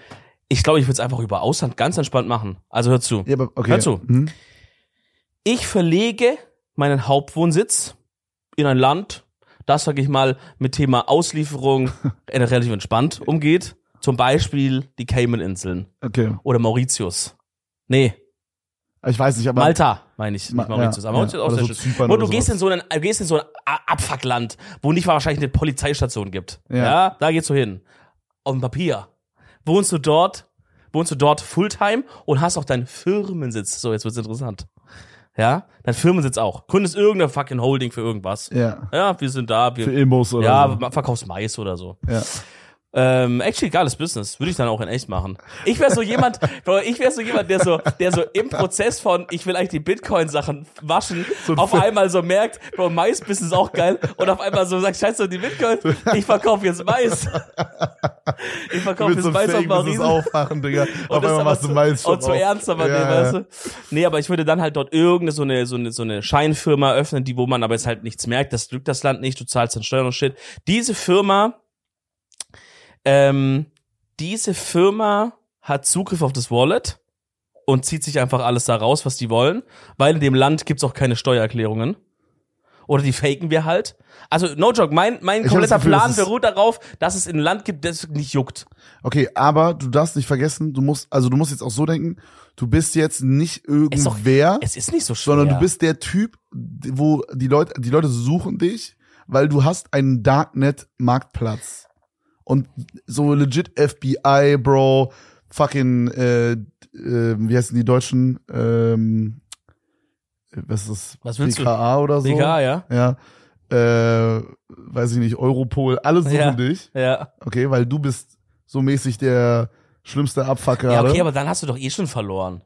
Ich glaube, ich würde es einfach über Ausland ganz entspannt machen. Also hör zu. ja, aber okay. Hör zu. Hm? Ich verlege meinen Hauptwohnsitz in ein Land, das, sag ich mal, mit Thema Auslieferung relativ entspannt umgeht. Zum Beispiel die Cayman-Inseln Okay. oder Mauritius. Nee, Ich weiß nicht, aber. Malta, meine ich, nicht Mauritius. ja, aber Mauritius ja. ist auch sehr so schön. Und du oder gehst sowas. in so ein, du gehst in so ein Abfuckland, wo nicht wahrscheinlich eine Polizeistation gibt. Ja. Ja. da gehst du hin. Auf dem Papier. Wohnst du dort, wohnst du dort Fulltime und hast auch deinen Firmensitz. So, jetzt wird's interessant. Ja, dein Firmensitz auch. Gründest irgendeine fucking Holding für irgendwas. Ja. Ja, wir sind da, Für wir, Immos oder ja, so. verkaufst Mais oder so. Ja. Ähm, actually geiles Business. Würde ich dann auch in echt machen. Ich wäre so jemand, ich wäre so jemand, der so, der so im Prozess von, ich will eigentlich die Bitcoin-Sachen waschen, So auf einmal so merkt, Bro, Mais-Business ist auch geil und auf einmal so sagt, scheiße, die Bitcoin, ich verkaufe jetzt Mais. Ich verkaufe jetzt so Mais auf Marien. aufmachen, Digga. Auf Und das einmal machst du Mais und zu ernst aber nehmen, weißt du? Nee, aber ich würde dann halt dort irgendeine so eine, so eine, so eine Scheinfirma öffnen, die, wo man aber jetzt halt nichts merkt, das drückt das Land nicht, du zahlst dann Steuern und Shit. Diese Firma, ähm, diese Firma hat Zugriff auf das Wallet und zieht sich einfach alles da raus, was die wollen, weil in dem Land gibt's auch keine Steuererklärungen. Oder die faken wir halt. Also, no joke, mein, mein Ich hab kompletter Gefühl, Plan das ist- beruht darauf, dass es ein Land gibt, das nicht juckt. Okay, aber du darfst nicht vergessen, du musst, also du musst jetzt auch so denken, du bist jetzt nicht Ist doch- irgendwer, Es ist nicht so schwer. sondern du bist der Typ, wo die Leute, die Leute suchen dich, weil du hast einen Darknet-Marktplatz. Und so legit FBI, Bro, fucking, äh, äh, wie heißen die Deutschen, ähm, was ist das? Was willst du? BKA oder so? BKA, ja? Ja. Äh, weiß ich nicht, Europol, alle suchen Ja. dich. Ja. Okay, weil du bist so mäßig der schlimmste Abfuck Ja, okay, aber dann hast du doch eh schon verloren.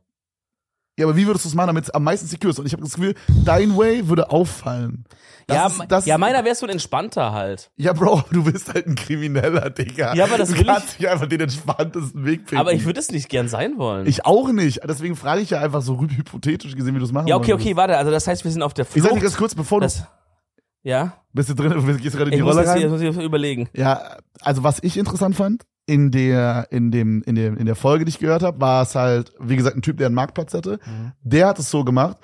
Ja, aber wie würdest du es machen, damit es am meisten secure ist? Und ich habe das Gefühl, dein Way würde auffallen. Das ja, ist, das ja, meiner wärst du ein entspannter halt. Ja, Bro, du bist halt ein Krimineller, Digga. Ja, aber das du will ich- kannst nicht einfach den entspanntesten Weg finden. Aber ich würde es nicht gern sein wollen. Ich auch nicht. Deswegen frage ich ja einfach so hypothetisch gesehen, wie du es machen ja, okay, okay, warte. Also das heißt, wir sind auf der Ich Flucht. sag dir ganz kurz, bevor du das, ja, bist du drin, du gehst gerade in die ich muss, Rolle jetzt, hier- rein. muss ich überlegen. Ja, also was ich interessant fand in der in dem in dem in der Folge, die ich gehört habe, war es halt wie gesagt ein Typ, der einen Marktplatz hatte. Mhm. Der hat es so gemacht.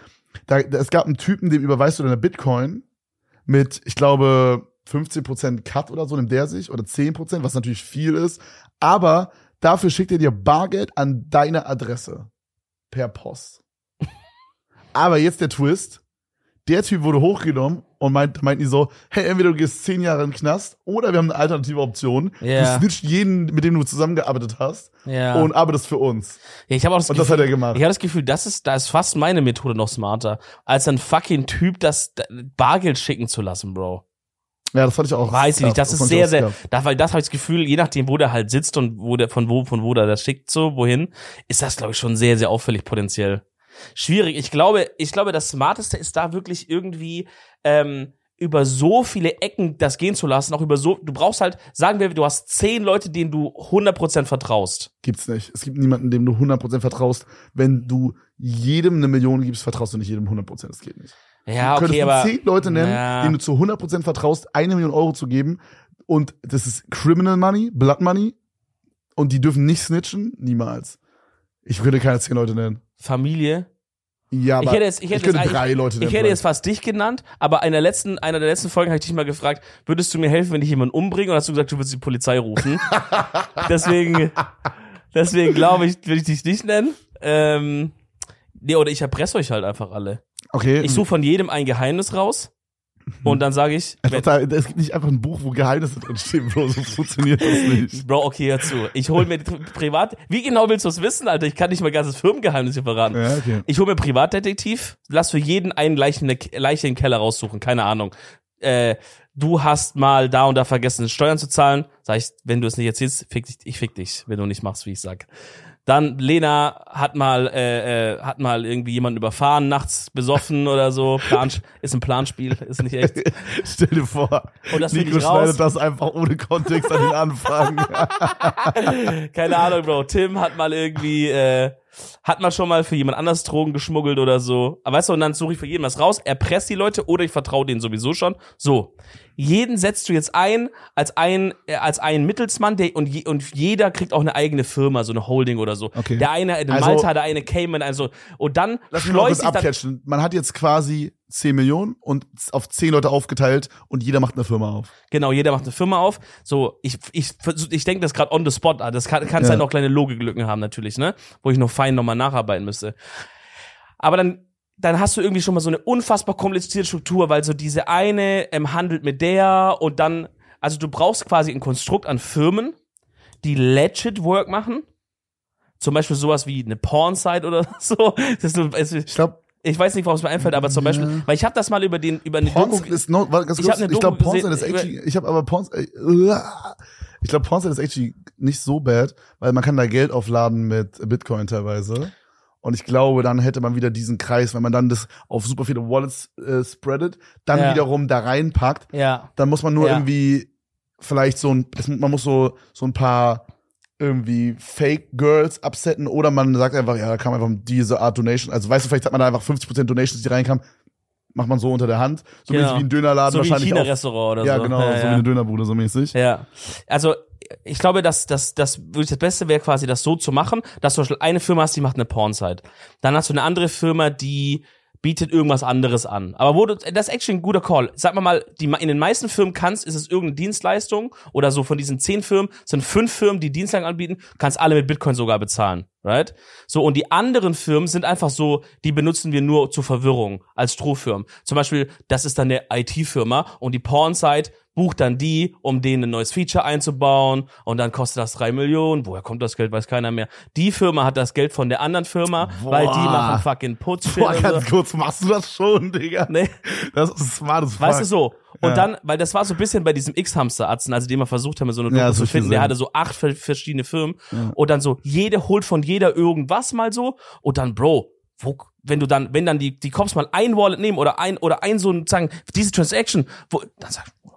Da, da, es gab einen Typen, dem überweist du deine Bitcoin mit, ich glaube 15% Cut oder so nimmt der sich oder 10%, was natürlich viel ist, aber dafür schickt er dir Bargeld an deine Adresse per Post. aber jetzt der Twist, der Typ wurde hochgenommen und meint, meinten die so, hey, entweder du gehst zehn Jahre in den Knast oder wir haben eine alternative Option. Ja. Du snitcht jeden, mit dem du zusammengearbeitet hast Ja. und arbeitest für uns. ja ich habe auch das Und das Gefühl, hat er gemacht. ich habe das Gefühl, das ist, da ist fast meine Methode noch smarter, als ein fucking Typ das da- Bargeld schicken zu lassen, Bro. Ja, das fand ich auch. Weiß ich nicht, das ist sehr, sehr, da, weil das habe ich das Gefühl, je nachdem, wo der halt sitzt und wo der, von wo, von wo der das schickt, so, wohin, ist das, glaube ich, schon sehr, sehr auffällig potenziell. Schwierig. Ich glaube, ich glaube, das Smarteste ist da wirklich irgendwie, ähm, über so viele Ecken das gehen zu lassen, auch über so, du brauchst halt, sagen wir, du hast zehn Leute, denen du 100% vertraust. Gibt's nicht. Es gibt niemanden, dem du 100% vertraust. Wenn du jedem eine Million gibst, vertraust du nicht jedem 100%. Das geht nicht. Ja, du okay, könntest aber. zehn Leute nennen, Ja. denen du zu 100% vertraust, eine Million Euro zu geben. Und das ist Criminal Money, Blood Money. Und die dürfen nicht snitchen. Niemals. Ich würde keine zehn Leute nennen. Familie. Ja, aber ich hätte jetzt, ich hätte könnte jetzt, drei ich, Leute nennen. ich hätte jetzt fast dich genannt, aber in der letzten, einer der letzten Folgen habe ich dich mal gefragt, würdest du mir helfen, wenn ich jemanden umbringe? Und hast du gesagt, du würdest die Polizei rufen. deswegen, deswegen glaube ich, würde ich dich nicht nennen. Ähm, nee, oder ich erpresse euch halt einfach alle. okay. Ich suche von jedem ein Geheimnis raus und dann sage ich, es gibt nicht einfach ein Buch, wo Geheimnisse drinstehen, Bro. So funktioniert das nicht. Bro, okay, hör zu. Ich hole mir privat. Wie genau willst du es wissen, Alter? Ich kann nicht mein ganzes Firmengeheimnis hier verraten. Ja, okay. Ich hole mir Privatdetektiv, lass für jeden einen Leichen, Leiche in den Keller raussuchen, keine Ahnung. Äh, du hast mal da und da vergessen, Steuern zu zahlen. Sag ich, wenn du es nicht erzählst, fick dich, ich fick dich, wenn du nicht machst, wie ich sag. Dann Lena hat mal äh, äh, hat mal irgendwie jemanden überfahren nachts besoffen oder so. Plan, ist ein Planspiel, ist nicht echt. Stell dir vor, Und das Nico schneidet das einfach ohne Kontext an den Anfang. Keine Ahnung, Bro. Tim hat mal irgendwie, äh, hat mal schon mal für jemand anders Drogen geschmuggelt oder so. Aber weißt du, und dann suche ich für jeden was raus, erpresst die Leute oder ich vertraue denen sowieso schon. So. Jeden setzt du jetzt ein als ein, äh, als einen Mittelsmann, der, und, je, und jeder kriegt auch eine eigene Firma, so eine Holding oder so. Okay. Der eine in Also- Malta, der eine Cayman, also, und dann Lass mich mal kurz abcatchen. Man hat jetzt quasi 10 Millionen und auf 10 Leute aufgeteilt und jeder macht eine Firma auf. Genau, jeder macht eine Firma auf. So, ich ich ich denke das gerade on the spot. Das kann kann Ja. sein noch kleine Logiklücken haben natürlich, ne? Wo ich noch fein nochmal nacharbeiten müsste. Aber dann dann hast du irgendwie schon mal so eine unfassbar komplizierte Struktur, weil so diese eine ähm, handelt mit der und dann also du brauchst quasi ein Konstrukt an Firmen, die legit Work machen. Zum Beispiel sowas wie eine Pornsite oder so. Ist Ich glaube, Ich weiß nicht, warum es mir einfällt, aber zum Beispiel, weil ich habe das mal über den über eine Porn Doku ist no, warte, ganz Ich kurz, hab eine ich glaube Doku Porn gesehen, ist actually, ich habe aber Porn äh, ich glaube Porn ist actually nicht so bad, weil man kann da Geld aufladen mit Bitcoin teilweise. Und ich glaube, dann hätte man wieder diesen Kreis, wenn man dann das auf super viele Wallets äh, spreadet, dann Ja. wiederum da reinpackt, ja. dann muss man nur Ja. irgendwie vielleicht so ein, man muss so, so ein paar irgendwie Fake Girls absetten oder man sagt einfach, ja, da kam einfach diese Art Donation. Also weißt du, vielleicht hat man da einfach 50% Donations, die reinkamen, macht man so unter der Hand. So Genau. wie ein Dönerladen So wie ein wahrscheinlich. China-Restaurant oder Ja, so. genau, so wie eine Dönerbude, so mäßig. Ja, also ich glaube, dass dass das wirklich das Beste wäre quasi, das so zu machen, dass du zum Beispiel eine Firma hast, die macht eine Pornsite. Dann hast du eine andere Firma, die bietet irgendwas anderes an. Aber wo du, das ist actually ein guter Call. Sag mal mal, die, in den meisten Firmen kannst, ist es irgendeine Dienstleistung oder so von diesen zehn Firmen sind fünf Firmen, die Dienstleistungen anbieten, kannst alle mit Bitcoin sogar bezahlen, right? So, und die anderen Firmen sind einfach so, die benutzen wir nur zur Verwirrung als Strohfirmen. Zum Beispiel, das ist dann eine IT-Firma und die Pornsite bucht dann die, um denen ein neues Feature einzubauen und dann kostet das drei Millionen. Woher kommt das Geld, weiß keiner mehr. Die Firma hat das Geld von der anderen Firma, weil die Boah. machen fucking Putz. Boah, ganz kurz, machst du das schon, Digga? Nee. Das ist smart as fuck. Weißt du so? Und Ja. dann, weil das war so ein bisschen bei diesem X-Hamster-Atzen, also den wir versucht haben, so eine Doku Ja, zu finden, der hatte so acht ver- verschiedene Firmen und dann so, jede holt von jeder irgendwas mal so und dann, Bro, wo, wenn du dann, wenn dann die, die Cops mal ein Wallet nehmen oder ein, oder ein so ein, sagen, diese Transaction, wo, dann sag ich,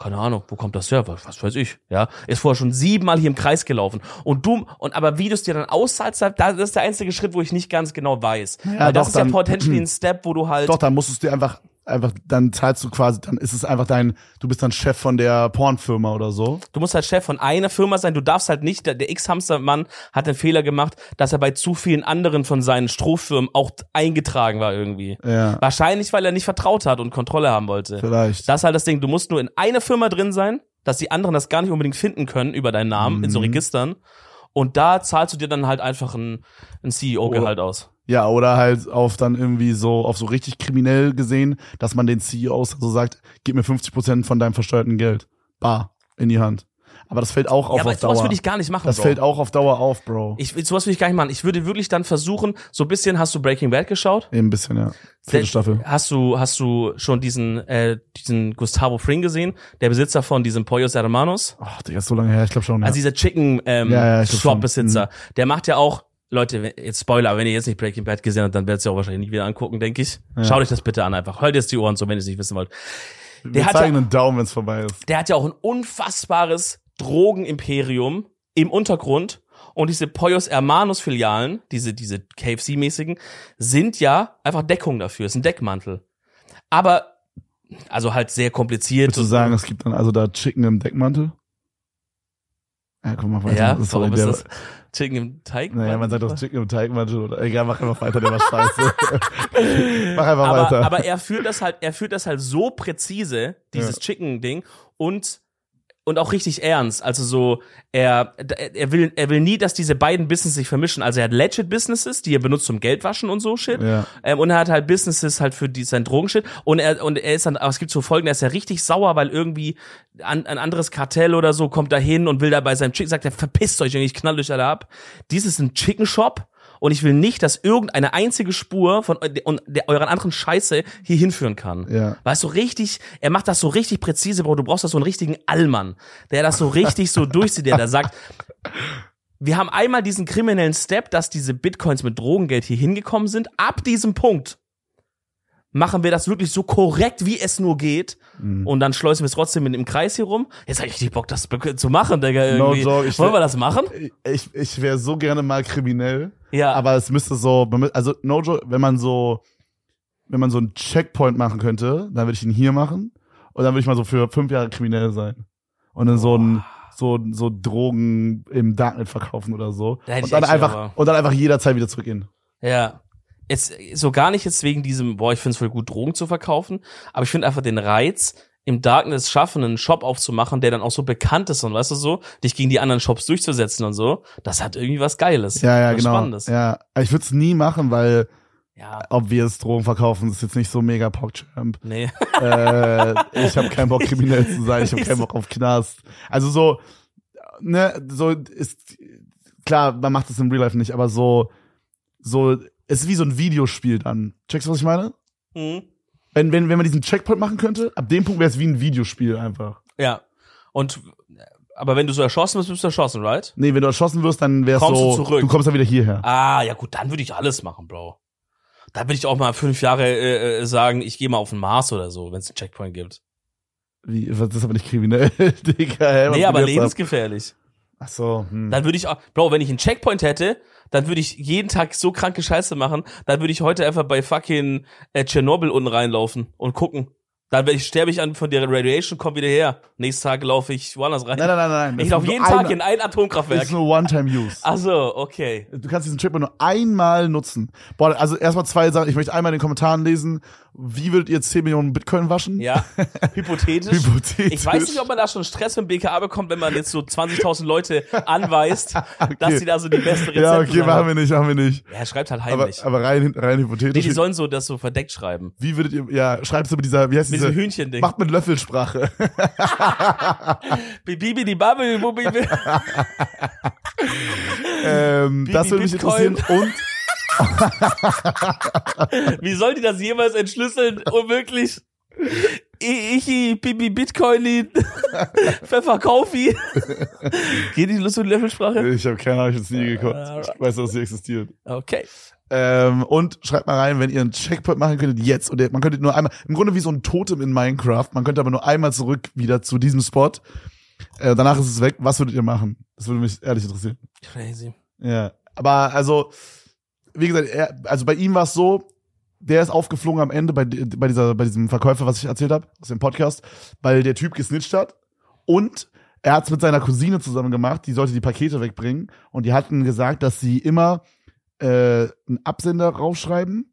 keine Ahnung, wo kommt das her? Was, was weiß ich, ja. Ist vorher schon siebenmal hier im Kreis gelaufen. Und du, und aber wie du es dir dann auszahlst, da- das ist der einzige Schritt, wo ich nicht ganz genau weiß. Weil das doch, ist ja dann- potentially ein Step, wo du halt, Doch, dann musst du es dir einfach, einfach, dann zahlst du quasi, dann ist es einfach dein, du bist dann Chef von der Pornfirma oder so. Du musst halt Chef von einer Firma sein. Du darfst halt nicht, der, der X-Hamster-Mann hat den Fehler gemacht, dass er bei zu vielen anderen von seinen Strohfirmen auch eingetragen war irgendwie. Ja. Wahrscheinlich, weil er nicht vertraut hat und Kontrolle haben wollte. Vielleicht. Das ist halt das Ding. Du musst nur in einer Firma drin sein, dass die anderen das gar nicht unbedingt finden können über deinen Namen in so Mhm. Registern. Und da zahlst du dir dann halt einfach ein, ein CEO-Gehalt aus. Ja, oder halt auf dann irgendwie so, auf so richtig kriminell gesehen, dass man den CEOs so sagt, gib mir 50% von deinem versteuerten Geld. Bar. In die Hand. Aber das fällt auch auf ja, aber auf sowas Dauer. würde ich gar nicht machen, das Bro. fällt auch auf Dauer auf, Bro. ich, sowas würde ich gar nicht machen. Ich würde wirklich dann versuchen, so ein bisschen, hast du Breaking Bad geschaut? Eben ein bisschen, ja. Vierte Staffel. Hast du, hast du schon diesen, äh, diesen Gustavo Fring gesehen? Der Besitzer von diesem Pollos Hermanos? Ach, Digga, ist so lange her, ich glaube schon. Ja. Also dieser Chicken, ähm, Ja, ja, ich glaub schon. Shop-Besitzer. Der macht ja auch, Leute, jetzt Spoiler, wenn ihr jetzt nicht Breaking Bad gesehen habt, dann werdet ihr auch wahrscheinlich nicht wieder angucken, denke ich. Schaut euch das bitte an einfach. Hört jetzt die Ohren so, wenn ihr es nicht wissen wollt. Wir der hat zeigen ja- einen Daumen, wenn es vorbei ist. Der hat ja auch ein unfassbares Drogenimperium im Untergrund. Und diese Pollos Hermanos Filialen, diese, diese KFC-mäßigen, sind ja einfach Deckung dafür. ist ein Deckmantel. Aber, also halt sehr kompliziert. Würdest du sagen, es gibt dann also da Chicken im Deckmantel? Ja, komm mal weiter. ja, Das ist warum ist der, das Chicken im Teig? Naja, man sagt doch Chicken im Teigmantel oder egal, mach einfach weiter, der war scheiße. mach einfach aber, weiter. aber er führt das halt, er führt das halt so präzise, dieses Ja. Chicken-Ding, und und auch richtig ernst. Also so, er, er will, er will nie, dass diese beiden Businesses sich vermischen. Also er hat legit Businesses, die er benutzt zum Geldwaschen und so Shit. Ja. Ähm, und er hat halt Businesses halt für die, sein Drogenshit. Und er, und er ist dann, aber es gibt so Folgen, er ist ja richtig sauer, weil irgendwie an, ein anderes Kartell oder so kommt da hin und will da bei seinem Chicken, sagt er, verpisst euch, ich knall euch alle ab. Dies ist ein Chicken Shop. Und ich will nicht, dass irgendeine einzige Spur von und der, euren anderen Scheiße hier hinführen kann. Ja. Weißt du, richtig, er macht das so richtig präzise, Bro. Du brauchst da so einen richtigen Allmann, der das so richtig so durchzieht, der da sagt, wir haben einmal diesen kriminellen Step, dass diese Bitcoins mit Drogengeld hier hingekommen sind. Ab diesem Punkt machen wir das wirklich so korrekt, wie es nur geht. Mhm. Und dann schleusen wir es trotzdem in, im Kreis hier rum. Jetzt habe ich richtig Bock, das zu machen, Digga. No joke, ich- Wollen wir das machen? ich, ich wäre so gerne mal kriminell. Ja. Aber es müsste so, also no joke, wenn man so, wenn man so einen Checkpoint machen könnte, dann würde ich ihn hier machen und dann würde ich mal so für fünf Jahre kriminell sein. Und dann so ein, so, so Drogen im Darknet verkaufen oder so. Und dann einfach, aber- und dann einfach jederzeit wieder zurückgehen. Ja. Jetzt, so gar nicht jetzt wegen diesem, boah, ich finde es voll gut, Drogen zu verkaufen, aber ich finde einfach den Reiz, im Darkness schaffen, einen Shop aufzumachen, der dann auch so bekannt ist und weißt du so, dich gegen die anderen Shops durchzusetzen und so, das hat irgendwie was Geiles. Ja, ja, was genau. Spannendes. Ja, ich würde es nie machen, weil ja. ob wir es Drogen verkaufen, ist jetzt nicht so mega PogChamp. Nee. äh, ich habe keinen Bock, kriminell zu sein. Ich habe keinen Bock auf Knast. Also so, ne, so ist klar, man macht das im Real Life nicht, aber so, so es ist wie so ein Videospiel dann. Checkst du, was ich meine? Mhm. Wenn, wenn, wenn man diesen Checkpoint machen könnte, ab dem Punkt wäre es wie ein Videospiel einfach. Ja. Und, aber wenn du so erschossen wirst, bist du erschossen, right? Nee, wenn du erschossen wirst, dann wär's Kommst du so, zurück. du kommst dann wieder hierher. Ah, ja gut, dann würde ich alles machen, Bro. Dann würde ich auch mal fünf Jahre äh, äh, sagen, ich gehe mal auf den Mars oder so, wenn es einen Checkpoint gibt. Wie, das ist aber nicht kriminell, Digga. Hä, nee, aber lebensgefährlich. Ach so, hm. Dann würde ich auch, Bro, wenn ich einen Checkpoint hätte, dann würde ich jeden Tag so kranke Scheiße machen, dann würde ich heute einfach bei fucking äh, Tschernobyl unten reinlaufen und gucken. Dann ich, sterbe ich an von der Radiation, komm wieder her. Nächsten Tag laufe ich woanders rein. Nein, nein, nein, nein. Das ich laufe jeden Tag eine- in ein Atomkraftwerk. ist nur One-Time-Use. Ach so, okay. Du kannst diesen Checkpoint nur einmal nutzen. Boah, also erstmal zwei Sachen. Ich möchte einmal in den Kommentaren lesen. Wie würdet ihr 10 Millionen Bitcoin waschen? Ja, hypothetisch. Hypothetisch. Ich weiß nicht, ob man da schon Stress mit dem BKA bekommt, wenn man jetzt so 20.000 Leute anweist, dass sie da so die beste Rezepte Ja, okay, haben. machen wir nicht, machen wir nicht. Ja, schreibt halt Aber, heimlich. aber rein, rein nee, hypothetisch. die sollen so das so verdeckt schreiben. wie würdet ihr, ja, schreibst du mit dieser, wie heißt diese? Diesem Hühnchending. Macht mit Löffelsprache. Bibi die Bubble, Bubi. ähm, Bibi das würde mich interessieren. Und Wie soll die das jemals entschlüsseln? Unmöglich. Ich, ich, Bibi Bitcoin, Pfeffer Kaufi. Geht die Lust mit Löffelsprache? ich habe keine Ahnung, ich hab's nie geguckt. Ich weiß, dass sie existiert. Okay. Ähm, und schreibt mal rein, wenn ihr einen Checkpoint machen könntet, jetzt. Und man könnte nur einmal, im Grunde wie so ein Totem in Minecraft. Man könnte aber nur einmal zurück wieder zu diesem Spot. Äh, danach ist es weg. Was würdet ihr machen? Das würde mich ehrlich interessieren. Crazy. Ja. Aber also, wie gesagt, er, also bei ihm war es so, der ist aufgeflogen am Ende bei, bei, dieser, bei diesem Verkäufer, was ich erzählt habe, aus dem Podcast, weil der Typ gesnitcht hat. Und er hat es mit seiner Cousine zusammen gemacht, die sollte die Pakete wegbringen. Und die hatten gesagt, dass sie immer äh, einen Absender rausschreiben.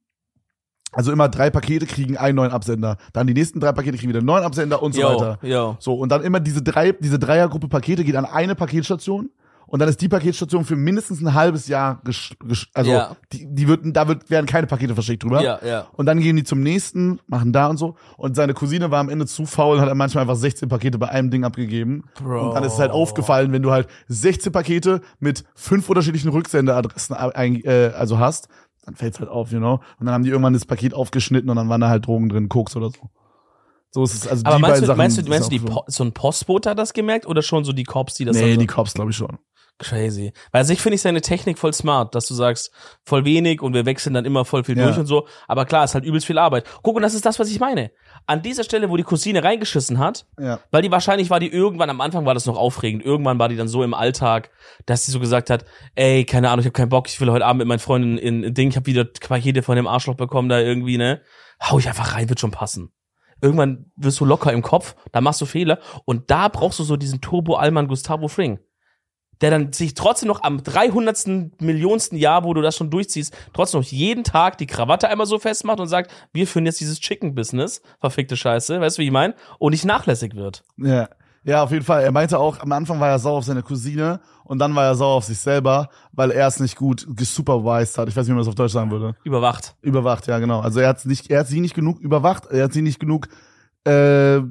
Also immer drei Pakete kriegen einen neuen Absender. Dann die nächsten drei Pakete kriegen wieder einen neuen Absender und so Yo, weiter. yo. So, und dann immer diese drei, diese Dreiergruppe Pakete geht an eine Paketstation und dann ist die Paketstation für mindestens ein halbes Jahr gesch, gesch, also Ja. die, die wird, da wird, werden keine Pakete verschickt drüber. Ja, ja. Und dann gehen die zum nächsten, machen da und so. Und seine Cousine war am Ende zu faul, hat er manchmal einfach 16 Pakete bei einem Ding abgegeben. Bro. Und dann ist es halt aufgefallen, wenn du halt 16 Pakete mit fünf unterschiedlichen Rücksenderadressen ein, äh, also hast, dann fällt's halt auf, you know. Und dann haben die irgendwann das Paket aufgeschnitten und dann waren da halt Drogen drin, Koks oder so. So ist es, also Aber die meinst beiden du, Sachen. meinst du, meinst du die aufgeflogen. po so ein Postbote hat das gemerkt oder schon so die Cops, die das Nee, die? Cops glaube ich schon. Crazy. Weil also ich finde ich seine Technik voll smart, dass du sagst, voll wenig und wir wechseln dann immer voll viel Ja. durch und so. Aber klar, ist halt übelst viel Arbeit. Guck, und das ist das, was ich meine. An dieser Stelle, wo die Cousine reingeschissen hat, Ja. weil die wahrscheinlich war die irgendwann, am Anfang war das noch aufregend, irgendwann war die dann so im Alltag, dass sie so gesagt hat, ey, keine Ahnung, ich habe keinen Bock, ich will heute Abend mit meinen Freunden in, in Ding, ich habe wieder Pakete von dem Arschloch bekommen, da irgendwie, ne? Hau ich einfach rein, wird schon passen. Irgendwann wirst du locker im Kopf, da machst du Fehler und da brauchst du so diesen Turbo Alman Gustavo Fring der dann sich trotzdem noch am 300. Millionsten Jahr, wo du das schon durchziehst, trotzdem noch jeden Tag die Krawatte einmal so festmacht und sagt, wir führen jetzt dieses Chicken-Business, verfickte Scheiße, weißt du, wie ich meine? Und nicht nachlässig wird. Ja. Ja, auf jeden Fall. Er meinte auch, am Anfang war er sauer auf seine Cousine und dann war er sauer auf sich selber, weil er es nicht gut gesupervised hat. Ich weiß nicht, wie man das auf Deutsch sagen würde. Überwacht. Überwacht, ja, genau. Also er hat nicht, er hat sie nicht genug überwacht, er hat sie nicht genug äh,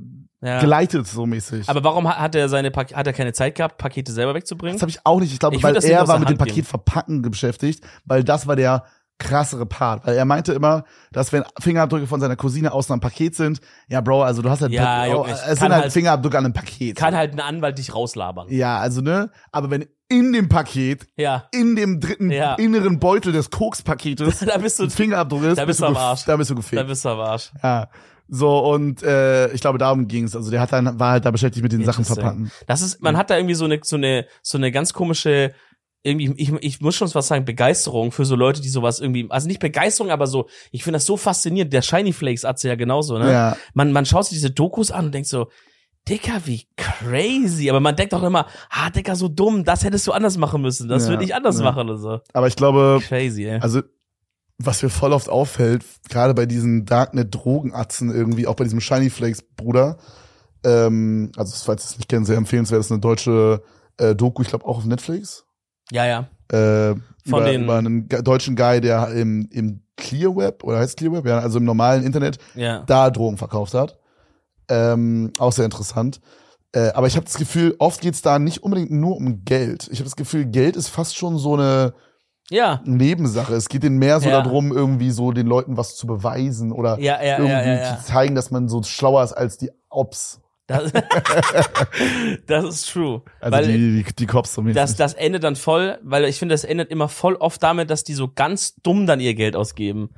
Ja. geleitet, so mäßig. Aber warum hat er seine Pak hat er keine Zeit gehabt, Pakete selber wegzubringen? das habe ich auch nicht. Ich glaube, Ich weil würd das nicht er aus war der mit dem Hand geben. Paket verpacken beschäftigt, weil das war der krassere Part. Weil er meinte immer, dass wenn Fingerabdrücke von seiner Cousine aus einem Paket sind, ja, Bro, also du hast halt, Ja, Pa- Junge, es sind halt, halt- Fingerabdrücke an einem Paket. Kann halt ein Anwalt dich rauslabern. Ja, also ne, aber wenn in dem Paket, Ja. in dem dritten Ja. inneren Beutel des Kokspaketes Da bist du, ein Fingerabdruck ist, da bist du am Arsch. Da bist du da gefickt. bist du am Arsch. Ja. So, und äh, ich glaube, darum ging's. Also der hat dann, war halt da beschäftigt mit den Sachen verpacken. Das ist, man hat da irgendwie so eine, so eine, so eine ganz komische, irgendwie, ich, ich muss schon was sagen, Begeisterung für so Leute, die sowas irgendwie, also nicht Begeisterung, aber so, ich finde das so faszinierend. Der Shiny Flakes Atze ja genauso, ne? Ja. Man, man schaut sich diese Dokus an und denkt so, Dicker, wie crazy. Aber man denkt auch immer, ah, Dicker, so dumm, das hättest du anders machen müssen. Das Ja, würde ich anders ja. machen oder so. Aber ich glaube, Crazy, ey. also was mir voll oft auffällt, gerade bei diesen Darknet-Drogenatzen irgendwie, auch bei diesem Shiny Flakes Bruder, ähm, also falls ihr es nicht kennen, sehr empfehlenswert, das ist eine deutsche äh, Doku, ich glaube auch auf Netflix. Ja, ja. Äh, Von über, den- über einen deutschen Guy, der im, im Clearweb, oder heißt Clearweb, ja, also im normalen Internet, Ja. da Drogen verkauft hat. Ähm, auch sehr interessant. Äh, aber ich habe das Gefühl, oft geht's da nicht unbedingt nur um Geld. Ich habe das Gefühl, Geld ist fast schon so eine Ja. Nebensache. Es geht denen mehr so Ja. darum, irgendwie so den Leuten was zu beweisen oder Ja, ja, irgendwie zu zeigen, dass man so schlauer ist als die Ops. Das, das ist true. Also weil die, die, die Cops zumindest. das, das endet dann voll, weil ich finde, das endet immer voll oft damit, dass die so ganz dumm dann ihr Geld ausgeben.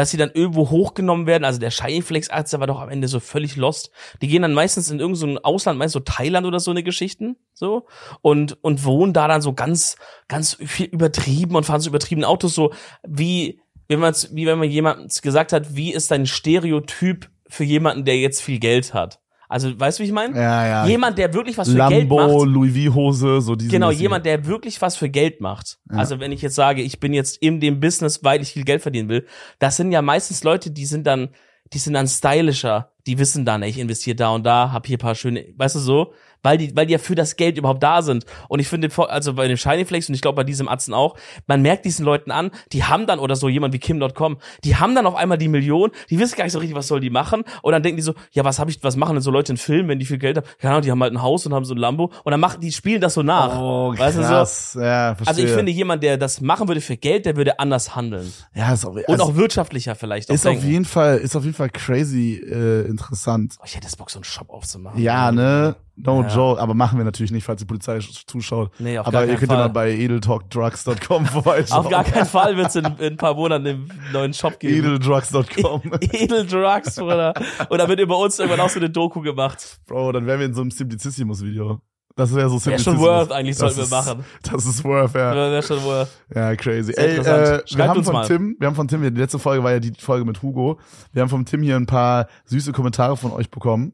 Dass sie dann irgendwo hochgenommen werden. Also der Shineflex-Arzt, der war doch am Ende so völlig lost. Die gehen dann meistens in irgendein so Ausland, meist so Thailand oder so eine Geschichten, so. Und, und wohnen da dann so ganz, ganz viel übertrieben und fahren so übertriebene Autos, so wie, wenn man, wie wenn man jemand gesagt hat, wie ist dein Stereotyp für jemanden, der jetzt viel Geld hat? Also, weißt du, wie ich meine? ja, ja. Jemand, der wirklich was für Geld macht. Lambo, Louis V Hose, so diese. Genau, jemand, der wirklich was für Geld macht. Ja. Also wenn ich jetzt sage, ich bin jetzt in dem Business, weil ich viel Geld verdienen will, das sind ja meistens Leute, die sind dann, die sind dann stylischer, die wissen dann, ey, ich investiere da und da, hab hier ein paar schöne, weißt du so, weil die, weil die ja für das Geld überhaupt da sind. Und ich finde, also bei den Shiny Flakes und ich glaube bei diesem Atzen auch, man merkt diesen Leuten an, die haben dann oder so jemand wie Kim.com, die haben dann auf einmal die Million, die wissen gar nicht so richtig, was soll die machen. Und dann denken die so, ja, was habe ich, was machen denn so Leute in Filmen, wenn die viel Geld haben? Keine Ahnung, die haben halt ein Haus und haben so ein Lambo und dann machen die spielen das so nach. Oh, Weißt du so? krass. Ja, verstehe. Also ich finde, jemand, der das machen würde für Geld, der würde anders handeln. ja, ist auch, Und also, auch wirtschaftlicher vielleicht. Auch ist auf denken. jeden Fall, ist auf jeden Fall crazy äh, interessant. Oh, ich hätte jetzt Bock, so einen Shop aufzumachen. Ja, ne? No Ja. joke, aber machen wir natürlich nicht, falls die Polizei sch- zuschaut. Nee, auf aber gar ihr könnt ja Fall. mal bei edeltalkdrugs.com vorbeischauen. Auf gar keinen Fall wird es in, in ein paar Monaten einen neuen Shop geben. Edeldrugs.com. Edeldrugs, Bruder. Und dann wird über uns irgendwann auch so eine Doku gemacht. Bro, dann wären wir in so einem Simplicissimus-Video. Das wäre so Wäre Simplicissimus. schon worth, eigentlich Das sollten wir machen. Das ist worth, ja. Ja, Wäre schon wohl. Ja, crazy. Ey, äh, wir haben von mal. Tim, wir haben von Tim, die letzte Folge war ja die Folge mit Hugo. Wir haben vom Tim hier ein paar süße Kommentare von euch bekommen.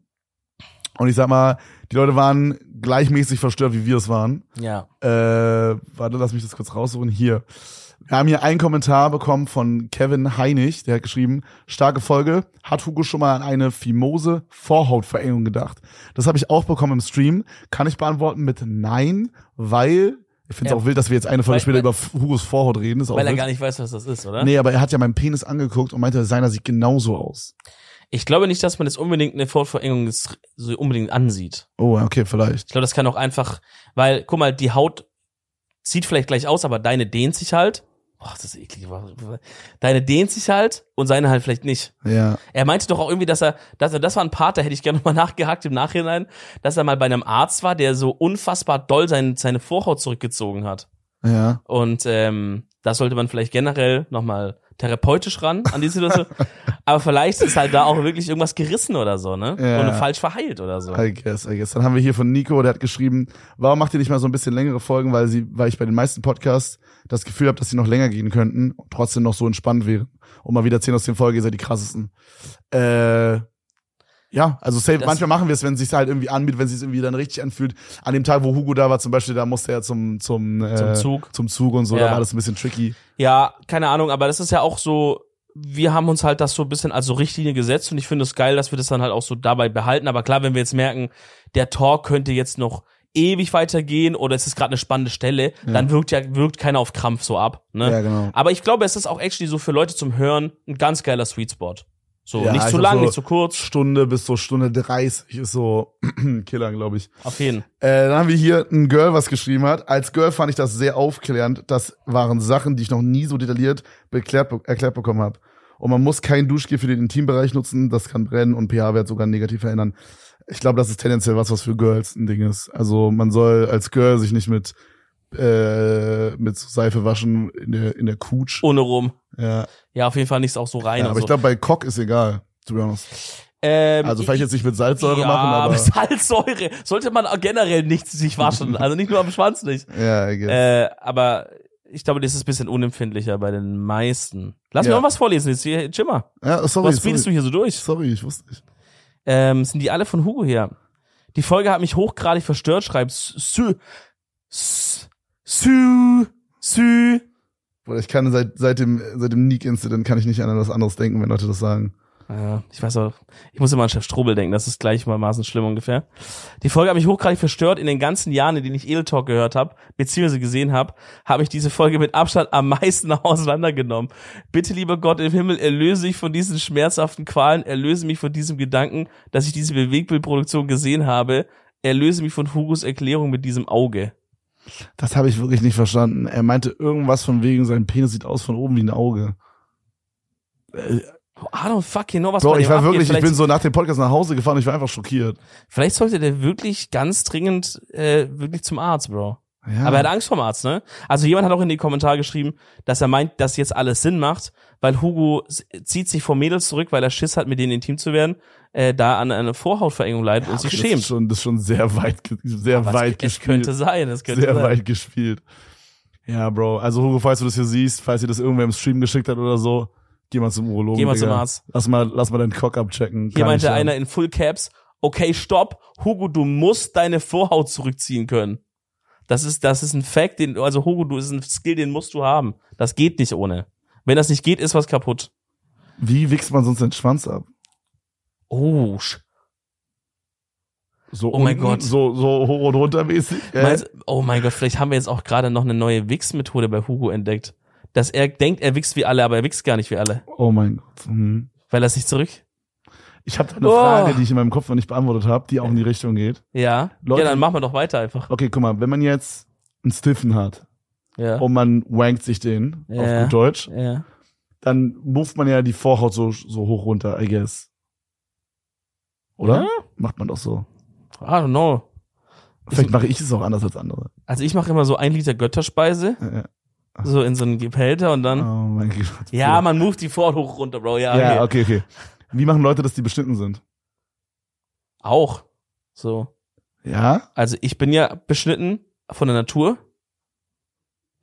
Und ich sag mal, die Leute waren gleichmäßig verstört, wie wir es waren. Ja. Äh, warte, lass mich das kurz raussuchen. Hier. Wir haben hier einen Kommentar bekommen von Kevin Heinig, der hat geschrieben, starke Folge, hat Hugo schon mal an eine fimose Vorhautverengung gedacht? Das habe ich auch bekommen im Stream. Kann ich beantworten mit Nein, weil, ich finde es Ja. auch wild, dass wir jetzt eine Folge Weil- später weil- über Hugos Vorhaut reden. Ist auch Weil er wild. gar nicht weiß, was das ist, oder? Nee, aber er hat ja meinen Penis angeguckt und meinte, seiner sieht genauso aus. Ich glaube nicht, dass man jetzt unbedingt eine Vorverengung ist- so unbedingt ansieht. Oh, okay, vielleicht. Ich glaube, das kann auch einfach, weil, guck mal, die Haut sieht vielleicht gleich aus, aber deine dehnt sich halt. Boah, das ist eklig. Deine dehnt sich halt und seine halt vielleicht nicht. Ja. Er meinte doch auch irgendwie, dass er, dass er, das war ein Part, da hätte ich gerne nochmal nachgehakt im Nachhinein, dass er mal bei einem Arzt war, der so unfassbar doll sein, seine Vorhaut zurückgezogen hat. Ja. Und ähm, da sollte man vielleicht generell nochmal therapeutisch ran an die Situation. Aber vielleicht ist halt da auch wirklich irgendwas gerissen oder so, ne? Ja. Und falsch verheilt oder so. I guess, I guess. Dann haben wir hier von Nico, der hat geschrieben, warum macht ihr nicht mal so ein bisschen längere Folgen, weil sie, weil ich bei den meisten Podcasts das Gefühl habe, dass sie noch länger gehen könnten und trotzdem noch so entspannt wären. Und mal wieder 10 aus 10 Folgen, ihr seid die krassesten. Äh, ja, also safe, Das- manchmal machen wir es, wenn es sich halt irgendwie anbietet, wenn es sich irgendwie dann richtig anfühlt. An dem Tag, wo Hugo da war, zum Beispiel, da musste er zum, zum, äh, Zum Zug. Zum Zug und so, Ja. da war das ein bisschen tricky. Ja, keine Ahnung, aber das ist ja auch so, wir haben uns halt das so ein bisschen als so Richtlinie gesetzt und ich finde es geil, dass wir das dann halt auch so dabei behalten. Aber klar, wenn wir jetzt merken, der Talk könnte jetzt noch ewig weitergehen oder es ist gerade eine spannende Stelle, dann wirkt ja wirkt keiner auf Krampf so ab. Ne? Ja, genau. Aber ich glaube, es ist auch actually so für Leute zum Hören ein ganz geiler Sweet Spot. So, Ja, nicht ich zu lang, so nicht zu kurz, Stunde bis so Stunde 30 ist so Killer, glaube ich. auf jeden. Äh, dann haben wir hier ein Girl, was geschrieben hat. Als Girl fand ich das sehr aufklärend. Das waren Sachen, die ich noch nie so detailliert beklärt, erklärt bekommen habe. Und man muss kein Duschgel für den Intimbereich nutzen, das kann brennen und pH-Wert sogar negativ verändern. Ich glaube, das ist tendenziell was, was für Girls ein Ding ist. Also man soll als Girl sich nicht mit äh, mit so Seife waschen in der in der Kutsch. Ohne rum. Ja, Ja, auf jeden Fall nicht auch so rein. ja aber ich so. glaube, bei Cock ist egal, to be honest. ähm, Also vielleicht jetzt nicht mit Salzsäure ja, machen, aber Salzsäure sollte man generell nicht sich waschen. Also nicht nur am Schwanz nicht. ja, I guess. Äh, aber ich glaube, das ist ein bisschen unempfindlicher bei den meisten. Lass Ja. mir noch was vorlesen jetzt hier, Jimmer. ja, sorry, Was spielst du hier so durch? sorry, ich wusste nicht. Ähm, sind die alle von Hugo hier? Die Folge hat mich hochgradig verstört, schreibt Sü. Sü. Sü. Bruder, ich kann seit, seit dem, seit dem Neek-Incident kann ich nicht an etwas anderes denken, wenn Leute das sagen. Ja, ich weiß auch, ich muss immer an Chef Strobel denken, das ist gleichermaßen schlimm ungefähr. Die Folge hat mich hochgradig verstört. In den ganzen Jahren, in denen ich Edel Talk gehört habe, beziehungsweise gesehen habe, habe ich diese Folge mit Abstand am meisten auseinandergenommen. Bitte, lieber Gott im Himmel, erlöse mich von diesen schmerzhaften Qualen, erlöse mich von diesem Gedanken, dass ich diese Bewegbildproduktion gesehen habe, erlöse mich von Hugos Erklärung mit diesem Auge. Das habe ich wirklich nicht verstanden. Er meinte irgendwas von wegen, sein Penis sieht aus von oben wie ein Auge. Äh, I don't fucking know, was Bro, ich dem war abgeht. wirklich, ich bin so nach dem Podcast nach Hause gefahren, ich war einfach schockiert. vielleicht sollte der wirklich ganz dringend äh, wirklich zum Arzt, Bro. Ja. Aber er hat Angst vorm Arzt, ne? Also jemand hat auch in die Kommentare geschrieben, dass er meint, dass jetzt alles Sinn macht, weil Hugo zieht sich vor Mädels zurück, weil er Schiss hat, mit denen intim zu werden, äh, da an einer Vorhautverengung leidet und sich Das ist schämt. schon, das ist schon sehr weit, sehr Aber weit es, es gespielt. könnte sein, es könnte sehr sein. weit gespielt. Ja, Bro. Also Hugo, falls du das hier siehst, falls ihr das irgendwer im Stream geschickt hat oder so, geh mal zum Urologen. Geh mal Digga. zum Arzt. Lass mal, lass mal deinen Cock abchecken. Hier Kann meinte einer in Full Caps, okay, stopp, Hugo, du musst deine Vorhaut zurückziehen können. Das ist, das ist ein Fact, den, also Hugo, du ist ein Skill, den musst du haben. Das geht nicht ohne. Wenn das nicht geht, ist was kaputt. Wie wichst man sonst den Schwanz ab? Oh, So Oh mein unten, Gott. So, so hoch und runter mäßig? Äh? meinst, oh mein Gott, vielleicht haben wir jetzt auch gerade noch eine neue Wix-Methode bei Hugo entdeckt. Dass er denkt, er wichst wie alle, aber er wichst gar nicht wie alle. Oh mein Gott. Mhm. Weil er sich zurück. Ich habe eine Oh. Frage, die ich in meinem Kopf noch nicht beantwortet habe, die auch in die Richtung geht. Ja. Leute- ja, dann machen wir doch weiter einfach. Okay, guck mal, wenn man jetzt einen Stiffen hat Ja. und man wankt sich den Ja. auf gut Deutsch, Ja. dann moved man ja die Vorhaut so, so hoch runter, I guess. Oder? Ja? Macht man doch so. I don't know. Vielleicht mache ich es auch anders als andere. Also ich mache immer so ein Liter Götterspeise, Ja. so in so einen Behälter und dann. Oh mein Gott. Ja, man moved die Vorhaut hoch runter, Bro. Ja, Ja, okay. okay, okay. Wie machen Leute, dass die beschnitten sind? Auch. So. Ja? Also ich bin ja beschnitten von der Natur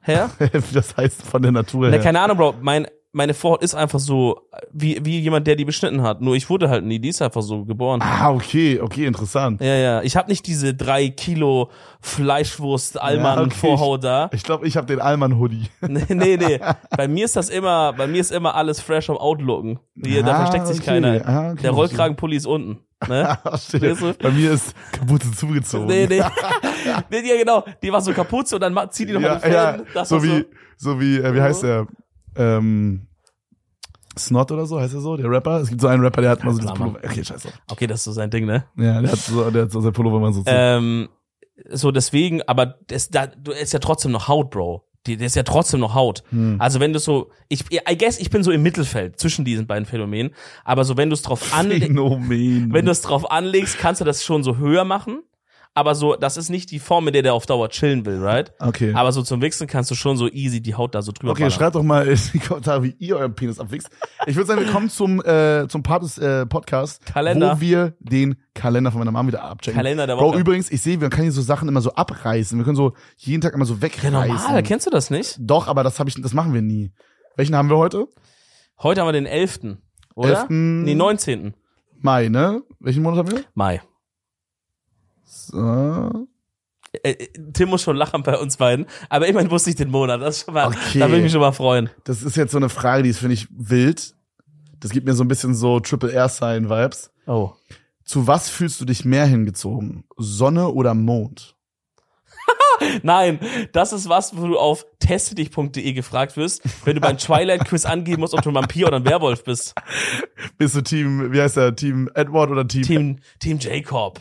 her. Wie das heißt von der Natur Na, her. keine Ahnung, Bro. Mein, meine Vorhaut ist einfach so, wie, wie jemand, der die beschnitten hat. Nur ich wurde halt nie, die ist einfach so geboren. Ah, okay, okay, interessant. Ja, ja. Ich habe nicht diese drei Kilo Fleischwurst Alman. Vorhaut da. Ich glaube, ich habe den Alman-Hoodie. Nee, nee, nee. Bei mir ist das immer, bei mir ist immer alles fresh am Outlooken. Hier, da Ah, versteckt sich keiner. Ah, Der Rollkragenpulli ist unten. Ne? Du? Bei mir ist Kapuze zugezogen. Nee, nee. nee, ja, genau. Die war so Kapuze und dann ma- zieh die nochmal ja, den. Das so wie, so wie, äh, wie heißt der? Ähm, Snot oder so, heißt er so, der Rapper? Es gibt so einen Rapper, der hat mal so das. Pullover. Okay, scheiße. Okay, das ist so sein Ding, ne? Ja, der hat so, der hat so sein Pullover mal so. zu. Ähm, so deswegen, aber das, da, du ist ja trotzdem noch Haut, Bro. Die, das ist ja trotzdem noch Haut. Hm. Also wenn du so, ich, I guess, ich bin so im Mittelfeld zwischen diesen beiden Phänomenen. Aber so wenn du es drauf anlegst, wenn du es drauf anlegst, kannst du das schon so höher machen. Aber so, das ist nicht die Form, mit der der auf Dauer chillen will, right? okay. Aber so zum Wichsen kannst du schon so easy die Haut da so drüber Okay, ballern. schreibt doch mal in die Kommentare, wie ihr euren Penis abwichst. Ich würde sagen, wir kommen zum, äh, zum Part des äh, Podcasts, Kalender. wo wir den Kalender von meiner Mom wieder abchecken. Kalender der Bro, Woche. übrigens, ich sehe, wir können hier so Sachen immer so abreißen. Wir können so jeden Tag immer so Ja, wegreißen. normal, kennst du das nicht? Doch, aber das, hab ich, das machen wir nie. Welchen haben wir heute? Heute haben wir den 11. Oder? 11.. Nee, 19. Mai, ne? Welchen Monat haben wir? Mai. So. Äh, äh, Tim muss schon lachen bei uns beiden, aber immerhin wusste ich den Monat. Das ist schon mal, Okay. da will ich mich schon mal freuen. Das ist jetzt so eine Frage, die ist, finde ich, wild. Das gibt mir so ein bisschen so Triple Air Sign Vibes. Oh. Zu was fühlst du dich mehr hingezogen? Sonne oder Mond? Nein, das ist was, wo du auf testedich.de gefragt wirst, wenn du beim Twilight Quiz angeben musst, ob du ein Vampir oder ein Werwolf bist. Bist du Team, wie heißt der? Team Edward oder Team? Team, Team Jacob.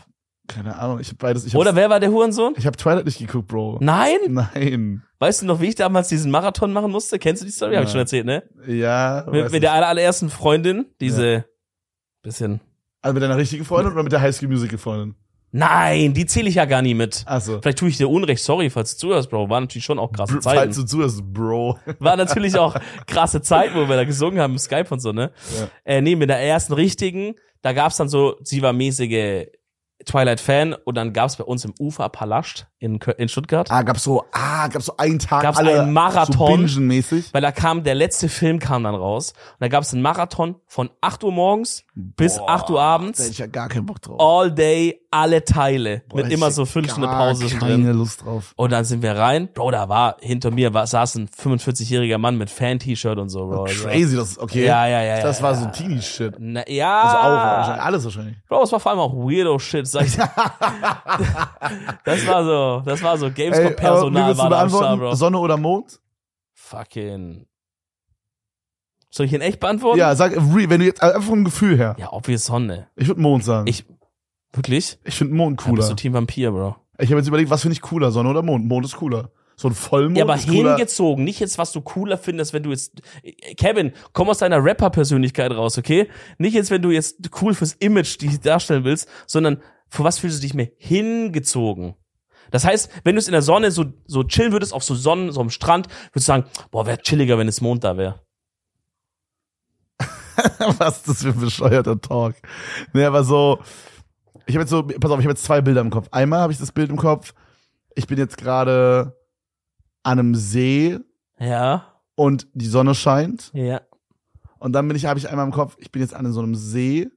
Keine Ahnung, ich hab beides. Ich Oder wer war der Hurensohn? Ich habe Twilight nicht geguckt, Bro. Nein? Nein. Weißt du noch, wie ich damals diesen Marathon machen musste? Kennst du die Story? Hab ich Nein. schon erzählt, ne? Ja. Mit, mit der aller- allerersten Freundin, diese bisschen. Also mit deiner richtigen Freundin oder mit der High School Musical Freundin? Nein, die zähle ich ja gar nie mit. Achso. Vielleicht tue ich dir Unrecht, sorry, falls du zuhörst, Bro. War natürlich schon auch krasse Falls Zeiten. du zuhörst, Bro. War natürlich auch krasse Zeiten, wo wir da gesungen haben im Skype und so, ne? Ja. Äh, nee, mit der ersten richtigen, da gab's dann so, sie war mäßige Twilight-Fan und dann gab's bei uns im Ufer Palast in, in Stuttgart. Ah, gab's so, ah, gab's so einen Tag Gab's alle einen Marathon. so Bingen-mäßig. Weil da kam, der letzte Film kam dann raus. Und da gab's einen Marathon von 8 Uhr morgens bis Boah, 8 Uhr Da abends. hätte ich ja gar keinen Bock drauf. All day, alle Teile. Boah, mit immer so fünf Stunden Pause drin. keine Lust drauf. Und dann sind wir rein. Bro, da war, hinter mir war, saß ein 45-jähriger Mann mit Fan-T-Shirt und so, Bro. Also, Crazy, das ist okay. Ja, ja, ja, Das ja, war ja. so Teenie-Shit. Na, ja. Also auch, wahrscheinlich, alles wahrscheinlich. Bro, es war vor allem auch weirdo Shit, sag ich. das war so, das war so Gamescom-Personal war da am Start? Bro. Sonne oder Mond? Fucking. Soll ich ihn echt beantworten? Ja, sag, wenn du jetzt, einfach vom Gefühl her. Ja, obvious Sonne. Ich würde Mond sagen. Ich, wirklich? ich finde Mond Da bist cooler. du Team Vampir, Bro. Ich habe jetzt überlegt, was finde ich cooler, Sonne oder Mond? Mond ist cooler. So ein Vollmond Ja, aber cooler. hingezogen, nicht jetzt, was du cooler findest, wenn du jetzt. Kevin, komm aus deiner Rapper-Persönlichkeit raus, okay? Nicht jetzt, wenn du jetzt cool fürs Image dich darstellen willst, sondern für was fühlst du dich mehr hingezogen? Das heißt, wenn du es in der Sonne so, so chillen würdest, auf so Sonnen, so am Strand, würdest du sagen, boah, wäre chilliger, wenn es Mond da wäre. was ist das für ein bescheuerter Talk? Nee, aber so, ich habe jetzt so, pass auf, ich habe jetzt zwei Bilder im Kopf. Einmal habe ich das Bild im Kopf, ich bin jetzt gerade an einem See Ja, und die Sonne scheint. ja. Und dann bin ich, habe ich einmal im Kopf, ich bin jetzt an so einem See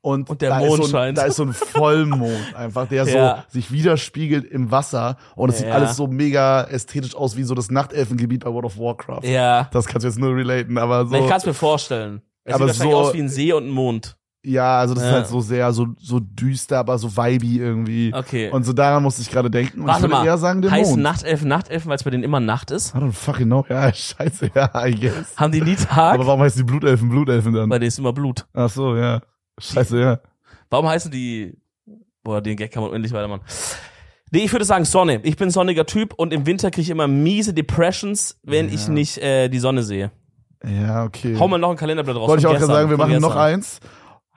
und, Und der da Mond ist so ein, scheint. Da ist so ein Vollmond einfach, der Ja. so sich widerspiegelt im Wasser und es sieht Ja. alles so mega ästhetisch aus wie so das Nachtelfengebiet bei World of Warcraft. Ja. Das kannst du jetzt nur relaten, aber so. Ich kann es mir vorstellen. Es Aber sieht wahrscheinlich so- aus wie ein See und ein Mond. Ja, also das ist Ja. halt so sehr so so düster, aber so vibey irgendwie. Okay. Und so daran musste ich gerade denken. Und ich Warte würde mal, eher sagen, der heißen Mond. Nachtelfen Nachtelfen, weil es bei denen immer Nacht ist? I don't fucking know. Ja, scheiße, ja, I guess. Haben die nie Tag? Aber warum heißt die Blutelfen Blutelfen dann? Bei denen ist immer Blut. Ach so, ja. Scheiße, ja. Warum heißen die. Boah, den Gag kann man unendlich weitermachen. Nee, ich würde sagen Sonne. Ich bin ein sonniger Typ und im Winter kriege ich immer miese Depressions, wenn Ja. ich nicht äh, die Sonne sehe. Ja, okay. Hau mal noch ein Kalenderblatt raus. Wollte ich auch gerade sagen, wir machen noch eins.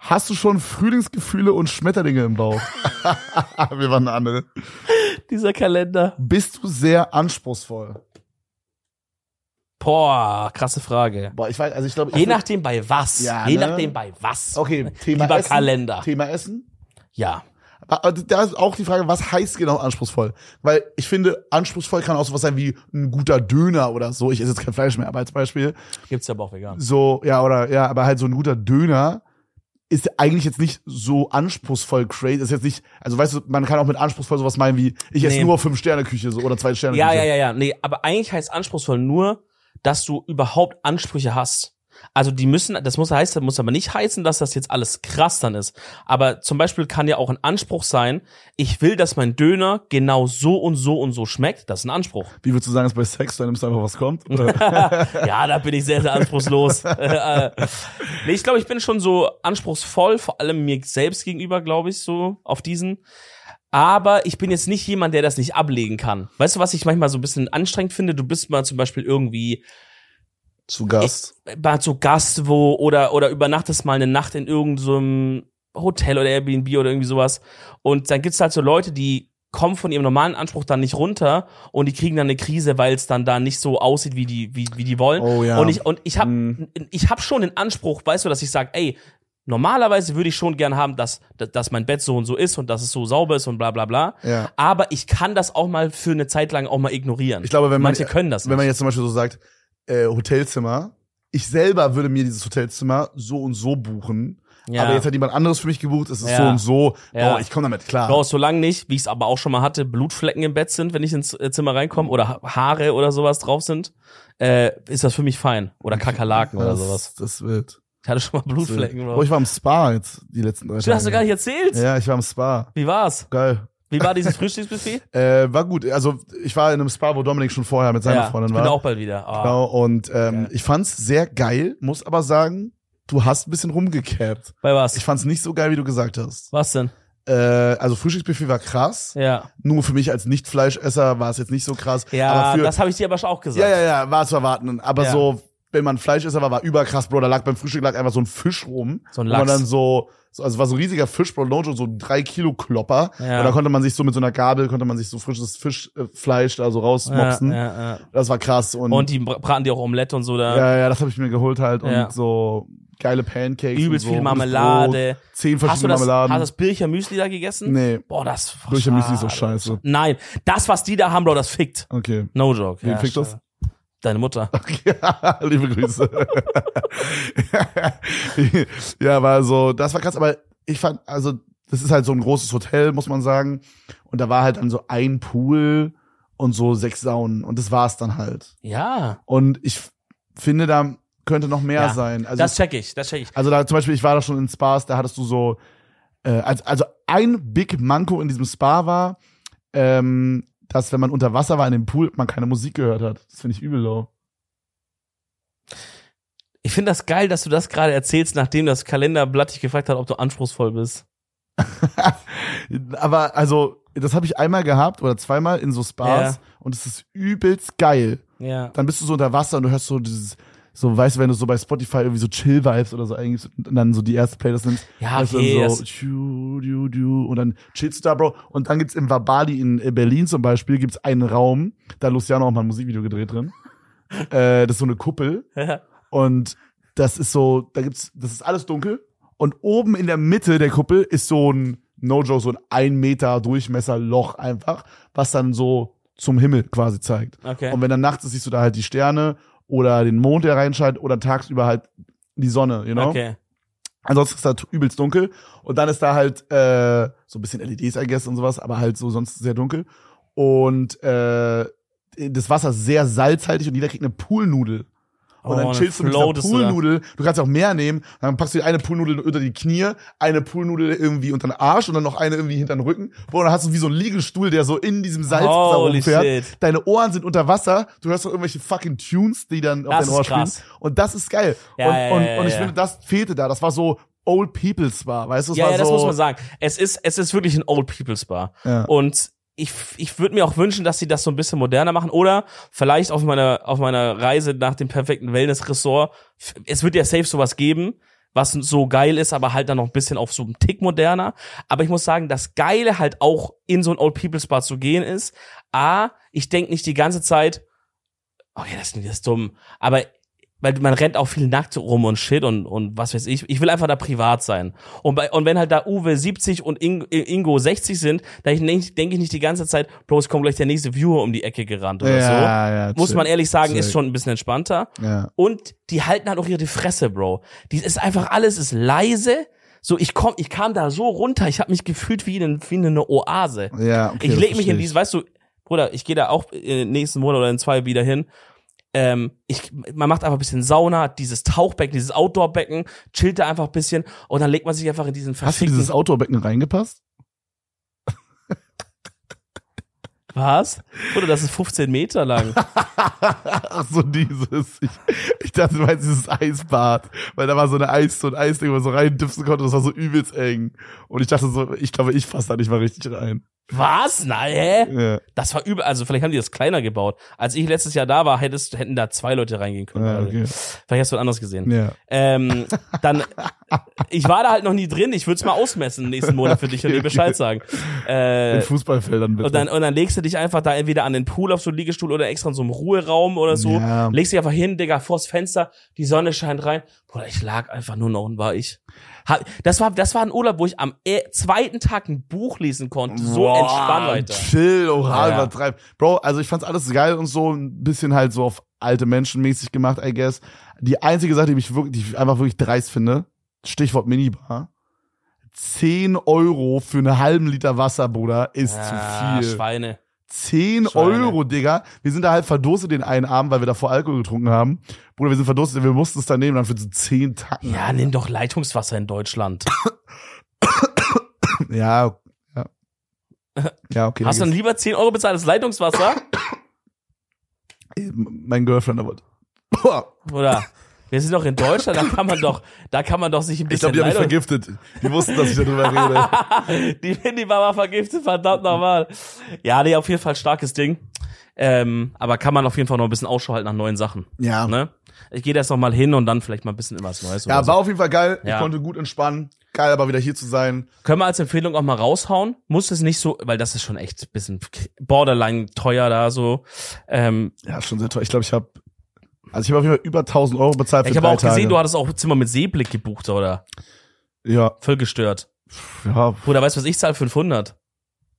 Hast du schon Frühlingsgefühle und Schmetterlinge im Bauch? wir waren eine andere. Dieser Kalender. Bist du sehr anspruchsvoll? Boah, krasse Frage. Boah, ich weiß, also ich glaube, Je nachdem bei was. Ja, Je ne? nachdem bei was. Okay, Thema Lieber Essen. Kalender. Thema Essen. Ja. Aber Da ist auch die Frage, was heißt genau anspruchsvoll? Weil ich finde, anspruchsvoll kann auch sowas sein wie ein guter Döner oder so. Ich esse jetzt kein Fleisch mehr, aber als Beispiel. Gibt's ja aber auch vegan. So, ja, oder, ja, aber halt so ein guter Döner ist eigentlich jetzt nicht so anspruchsvoll crazy. Ist jetzt nicht, also weißt du, man kann auch mit anspruchsvoll sowas meinen wie, ich esse Nee. nur fünf Sterne Küche so oder zwei Sterne Ja, Küche. ja, ja, ja. Nee, aber eigentlich heißt anspruchsvoll nur, dass du überhaupt Ansprüche hast. Also die müssen, das muss heißen, das muss aber nicht heißen, dass das jetzt alles krass dann ist. Aber zum Beispiel kann ja auch ein Anspruch sein, ich will, dass mein Döner genau so und so und so schmeckt. Das ist ein Anspruch. Wie würdest du sagen, ist bei Sex, da nimmst du einfach, was kommt? Ja, da bin ich sehr, sehr anspruchslos. Nee, ich glaube, ich bin schon so anspruchsvoll, vor allem mir selbst gegenüber, glaube ich, so auf diesen. Aber ich bin jetzt nicht jemand, der das nicht ablegen kann. Weißt du, was ich manchmal so ein bisschen anstrengend finde? Du bist mal zum Beispiel irgendwie Zu Gast. mal zu Gast wo oder oder übernachtest mal eine Nacht in irgendeinem Hotel oder Airbnb oder irgendwie sowas und dann gibt's halt so Leute, die kommen von ihrem normalen Anspruch dann nicht runter und die kriegen dann eine Krise, weil es dann da nicht so aussieht, wie die wie, wie die wollen. Oh ja. Und ich und ich habe Mhm. ich habe schon den Anspruch, weißt du, dass ich sage, ey, normalerweise würde ich schon gern haben, dass dass mein Bett so und so ist und dass es so sauber ist und bla bla bla. Ja. Aber ich kann das auch mal für eine Zeit lang auch mal ignorieren. Ich glaube, wenn man, manche können das wenn man jetzt zum Beispiel so sagt, äh, Hotelzimmer, ich selber würde mir dieses Hotelzimmer so und so buchen. Ja. Aber jetzt hat jemand anderes für mich gebucht, es ist Ja. so und so. Ja. Boah, ich komme damit klar. Bro, solange nicht, wie ich es aber auch schon mal hatte, Blutflecken im Bett sind, wenn ich ins äh, Zimmer reinkomme oder Ha- Haare oder sowas drauf sind, äh, ist das für mich fein. Oder Kakerlaken oder das, sowas. Das wird. Ich hatte schon mal Blutflecken, Boah, Bro. ich war im Spa jetzt die letzten drei Tage. hast du gar nicht erzählt? Ja, ich war im Spa. Wie war's? Geil. Wie war dieses Frühstücksbuffet? Äh, war gut. Also ich war in einem Spa, wo Dominik schon vorher mit seiner ja, ich Freundin bin war. auch bald wieder. Ah. Genau, und ähm, Geil. ich fand's sehr geil, muss aber sagen, du hast ein bisschen rumgecapt. Bei was? Ich fand's nicht so geil, wie du gesagt hast. was denn? Äh, also Frühstücksbuffet war krass. Ja. Nur für mich als Nicht-Fleischesser war es jetzt nicht so krass. Ja, aber für, das habe ich dir aber auch gesagt. ja, ja, ja, war zu erwarten. Aber Ja. so, wenn man Fleischesser war, war überkrass, Bro. Da lag beim Frühstück lag einfach so ein Fisch rum. So ein Lachs. dann so, so, also war so ein riesiger Fisch, Bro, no so ein drei Kilo Klopper. Ja. Und da konnte man sich so mit so einer Gabel, konnte man sich so frisches Fischfleisch da so rausmopsen. Ja, ja, ja. Das war krass. Und, Und die bra- braten die auch Omelette und so da. ja, ja, das habe ich mir geholt halt. Ja. Und so geile Pancakes. Übelst und so, viel Marmelade. Brot, zehn Hast du verschiedene das, Marmeladen. hast du das Bircher Müsli da gegessen? nee, Boah, das Bircher Müsli ist so schade. scheiße. Nein, das, was die da haben, Bro, das fickt. okay. No joke. Wen ja, fickt das? Deine Mutter. Ja, liebe Grüße. ja, war so, das war krass, aber ich fand, also, das ist halt so ein großes Hotel, muss man sagen. Und da war halt dann so ein Pool und so sechs Saunen. Und das war's dann halt. Ja. Und ich finde, da könnte noch mehr Ja, sein. Also, das check ich, das check ich. also da zum Beispiel, ich war da schon in Spas, da hattest du so, äh, also, also ein Big Manko in diesem Spa war, ähm, dass wenn man unter Wasser war in dem Pool, man keine Musik gehört hat. Das finde ich übel low. Ich finde das geil, dass du das gerade erzählst, nachdem das Kalenderblatt dich gefragt hat, ob du anspruchsvoll bist. Aber also, das habe ich einmal gehabt oder zweimal in so Spas Ja. und es ist übelst geil. Ja. Dann bist du so unter Wasser und du hörst so dieses, so, weißt du, wenn du so bei Spotify irgendwie so Chill-Vibes oder so eingibst und dann so die erste Playlist nimmst. Ja, okay, dann so, das- tschu, du, du, und dann chillst du da, Bro. Und dann gibt's im Vabali in äh, Berlin zum Beispiel, gibt's einen Raum, da hat Luciano auch mal ein Musikvideo gedreht drin. äh, das ist so eine Kuppel. Und das ist so, da gibt's, das ist alles dunkel. Und oben in der Mitte der Kuppel ist so ein, no joke, so ein ein Meter Durchmesser Loch einfach, was dann so zum Himmel quasi zeigt. Okay. Und wenn dann nachts ist, siehst du da halt die Sterne oder den Mond, der reinscheint, oder tagsüber halt die Sonne, you know? Okay. Ansonsten ist da übelst dunkel. Und dann ist da halt äh, so ein bisschen LEDs, I guess, und sowas, aber halt so sonst sehr dunkel. Und äh, das Wasser ist sehr salzhaltig und jeder kriegt eine Poolnudel. Und Oh, dann dann chillst du mit dieser. Poolnudel. Du kannst auch mehr nehmen. Dann packst du dir eine Poolnudel unter die Knie, eine Poolnudel irgendwie unter den Arsch und dann noch eine irgendwie hinter den Rücken. Boah, dann hast du wie so einen Liegestuhl, der so in diesem Salz fährt. shit. Deine Ohren sind unter Wasser. Du hörst noch irgendwelche fucking Tunes, die dann auf Das dein Ohr spielen. Und das ist geil. Ja, und, ja, und, ja, und ich ja. finde, das fehlte da. Das war so Old People's Bar, weißt du? Ja, ja, das so, muss man sagen. Es ist, es ist wirklich ein Old People's Bar. Und ich, ich würde mir auch wünschen, dass sie das so ein bisschen moderner machen oder vielleicht auf meiner, auf meiner Reise nach dem perfekten Wellness-Ressort. Es wird ja safe sowas geben, was so geil ist, aber halt dann noch ein bisschen auf so einen Tick moderner. Aber ich muss sagen, das Geile halt auch in so ein Old People's Bar zu gehen ist, A, ich denk nicht die ganze Zeit, okay, das ist, das ist dumm, aber weil man rennt auch viel nackt rum und shit und, und was weiß ich. Ich will einfach da privat sein. Und, bei, und wenn halt da Uwe 70 und Ing, Ingo 60 sind, dann denke denk ich nicht die ganze Zeit, Bro, es kommt gleich der nächste Viewer um die Ecke gerannt oder ja, so. ja, Muss man ehrlich sagen, ist schon ein bisschen entspannter. Ja. Und die halten halt auch ihre Fresse, Bro. Die ist einfach alles ist leise. So, ich komm, ich kam da so runter, ich habe mich gefühlt wie, in, wie in eine Oase. Ja, okay, ich leg mich in dieses, weißt du, Bruder, ich gehe da auch in nächsten Monat oder in zwei wieder hin. Ähm, ich, man macht einfach ein bisschen Sauna, dieses Tauchbecken, dieses Outdoorbecken, chillt da einfach ein bisschen und dann legt man sich einfach in diesen Hast du verfickten... dieses Outdoorbecken reingepasst? Was? Bruder, das ist 15 Meter lang. Ach so, dieses. Ich, ich dachte, du meinst dieses Eisbad. Weil da war so eine Eis, so ein Eisding, wo man so reindüpfen konnte. Das war so übelst eng. Und ich dachte so, ich glaube, ich fasse da nicht mal richtig rein. Was? Nein, hä? Ja, Das war übel, also vielleicht haben die das kleiner gebaut. Als ich letztes Jahr da war, hättest, hätten da zwei Leute reingehen können. ja Also, okay. Vielleicht hast du anders gesehen. Ja. Ähm, dann, ich war da halt noch nie drin. Ich würde es mal ausmessen nächsten Monat für dich und dir Bescheid sagen. Äh, In Fußballfeldern bitte. und dann, und dann legst du dich einfach da entweder an den Pool auf so einen Liegestuhl oder extra in so einem Ruheraum oder so. Ja. Legst dich einfach hin, Digga, vors Fenster, die Sonne scheint rein. Bruder, ich lag einfach nur noch und war ich. Das war, das war ein Urlaub, wo ich am äh, zweiten Tag ein Buch lesen konnte. So Boah, entspannt, Alter. Chill, oral ja. übertreiben. Bro, also ich fand's alles geil und so ein bisschen halt so auf alte Menschen mäßig gemacht, I guess. Die einzige Sache, die mich wirklich, die ich einfach wirklich dreist finde, Stichwort Minibar. 10 Euro für einen halben Liter Wasser, Bruder, ist Ah, zu viel. Schweine. 10 Schweine. Euro, Digga. Wir sind da halt verdurstet den einen Abend, weil wir davor Alkohol getrunken haben. Bruder, wir sind verdurstet, wir mussten es dann nehmen, dann für so 10 Tacken. Ja, nimm doch Leitungswasser in Deutschland. Ja, ja. Ja, okay. Hast du dann lieber 10 Euro bezahlt als Leitungswasser? mein Girlfriend aber. Boah, Oder? Wir sind doch in Deutschland, da kann man doch, da kann man doch sich ein ich bisschen glaube, die haben mich vergiftet. Die wussten, dass ich darüber rede. die Minibar war vergiftet, verdammt nochmal. Ja, nee, auf jeden Fall starkes Ding. Ähm, aber kann man auf jeden Fall noch ein bisschen Ausschau halten nach neuen Sachen. Ja. Ne? Ich gehe da jetzt noch mal hin und dann vielleicht mal ein bisschen was Neues. Ja, oder so. war auf jeden Fall geil. Ja. Ich konnte gut entspannen. Geil, aber wieder hier zu sein. Können wir als Empfehlung auch mal raushauen? Muss es nicht so, weil das ist schon echt ein bisschen borderline teuer da so. Ähm, Ja, schon sehr toll. Ich glaube, ich habe also ich habe auf jeden Fall über 1000 Euro bezahlt für ich habe auch gesehen, Tage. du hattest auch Zimmer mit Seeblick gebucht, oder? ja, Voll gestört. ja, Bruder, weißt du, was ich zahle? 500.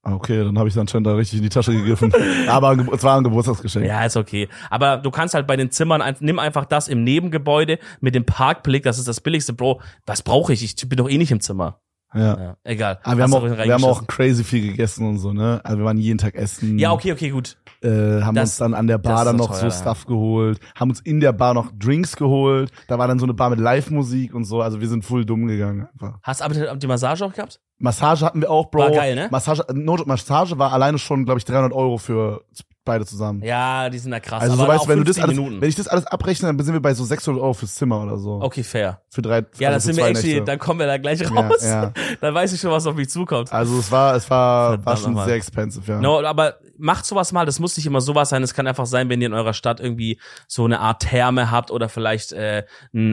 Ah, okay, dann habe ich anscheinend da richtig in die Tasche gegriffen. aber es war ein Geburtstagsgeschenk. Ja, ist okay. Aber du kannst halt bei den Zimmern, nimm einfach das im Nebengebäude mit dem Parkblick, das ist das billigste, Bro. Was brauche ich? Ich bin doch eh nicht im Zimmer. Ja. Ja, egal. Aber wir haben, auch, wir haben auch crazy viel gegessen und so, ne? Also wir waren jeden Tag essen. Ja, okay, okay, gut. Äh, haben Das- uns dann an der Bar dann noch teuer, so ja. Stuff geholt, haben uns in der Bar noch Drinks geholt. Da war dann so eine Bar mit Live-Musik und so. Also wir sind full dumm gegangen einfach. Hast du aber die Massage auch gehabt? Massage hatten wir auch, Bro. War geil, ne? Massage, no, Massage war alleine schon, glaube ich, 300 Euro für beide zusammen. Ja, die sind da krass. also so aber weißt wenn du das 15 alles, Minuten. wenn ich das alles abrechne, dann sind wir bei so 600 Euro fürs Zimmer oder so. Okay, fair. Für drei, Ja, dann also für sind wir actually, dann kommen wir da gleich Ja, raus. ja. Dann weiß ich schon, was auf mich zukommt. Also es war, es war, war schon sehr expensive, ja. No, aber macht sowas mal. Das muss nicht immer sowas sein. Es kann einfach sein, wenn ihr in eurer Stadt irgendwie so eine Art Therme habt oder vielleicht äh, ein,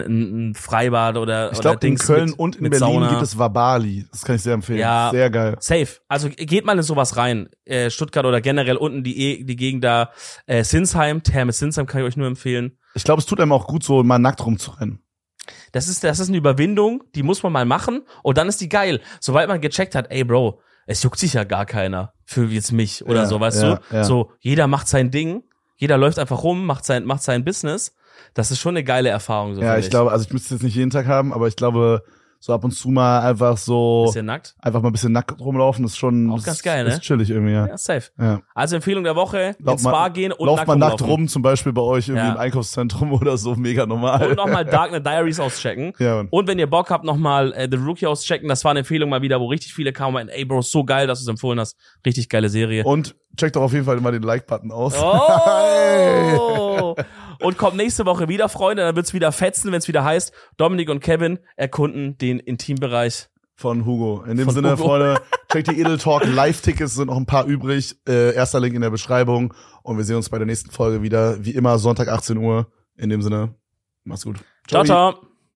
ein, Freibad oder Ich glaube, in Köln mit, und in Berlin Sauna. gibt es Wabali. Das kann ich sehr empfehlen. Ja. Sehr geil. Safe. Also geht mal in sowas rein. Äh, Stuttgart oder generell unten die, E- die Gegend da. Äh, Sinsheim, Therme Sinsheim kann ich euch nur empfehlen. Ich glaube, es tut einem auch gut, so mal nackt rumzurennen. Das ist, das ist eine Überwindung, die muss man mal machen und dann ist die geil. Sobald man gecheckt hat, ey Bro, es juckt sich ja gar keiner für jetzt mich oder Ja, so, weißt ja, du? ja. So, jeder macht sein Ding, jeder läuft einfach rum, macht sein, macht sein Business. Das ist schon eine geile Erfahrung. So ja, finde ich glaube, also ich müsste es jetzt nicht jeden Tag haben, aber ich glaube, so ab und zu mal einfach so, Bisschen nackt. einfach mal ein bisschen nackt rumlaufen, ist schon, Auch ist, ganz geil, ne? Ist chillig irgendwie, ja. Ja, safe. ja. Also Empfehlung der Woche, Lauf ins mal- Bar gehen und Lauft mal nackt rum, zum Beispiel bei euch irgendwie Ja. im Einkaufszentrum oder so, mega normal. Und nochmal Darknet Diaries auschecken. Ja, Mann. Und wenn ihr Bock habt, nochmal äh, The Rookie auschecken. Das war eine Empfehlung mal wieder, wo richtig viele kamen ey Bro, so geil, dass du es empfohlen hast. Richtig geile Serie. Und checkt doch auf jeden Fall mal den Like-Button aus. Oh! Und kommt nächste Woche wieder, Freunde. Dann wird's wieder fetzen, wenn's wieder heißt, Dominik und Kevin erkunden den Intimbereich. Von Hugo. In dem Von Sinne, Hugo. Freunde, checkt die Edel Talk Live-Tickets, sind noch ein paar übrig. Äh, erster Link in der Beschreibung. Und wir sehen uns bei der nächsten Folge wieder. Wie immer, Sonntag 18 Uhr. In dem Sinne, macht's gut. Ciao, ciao.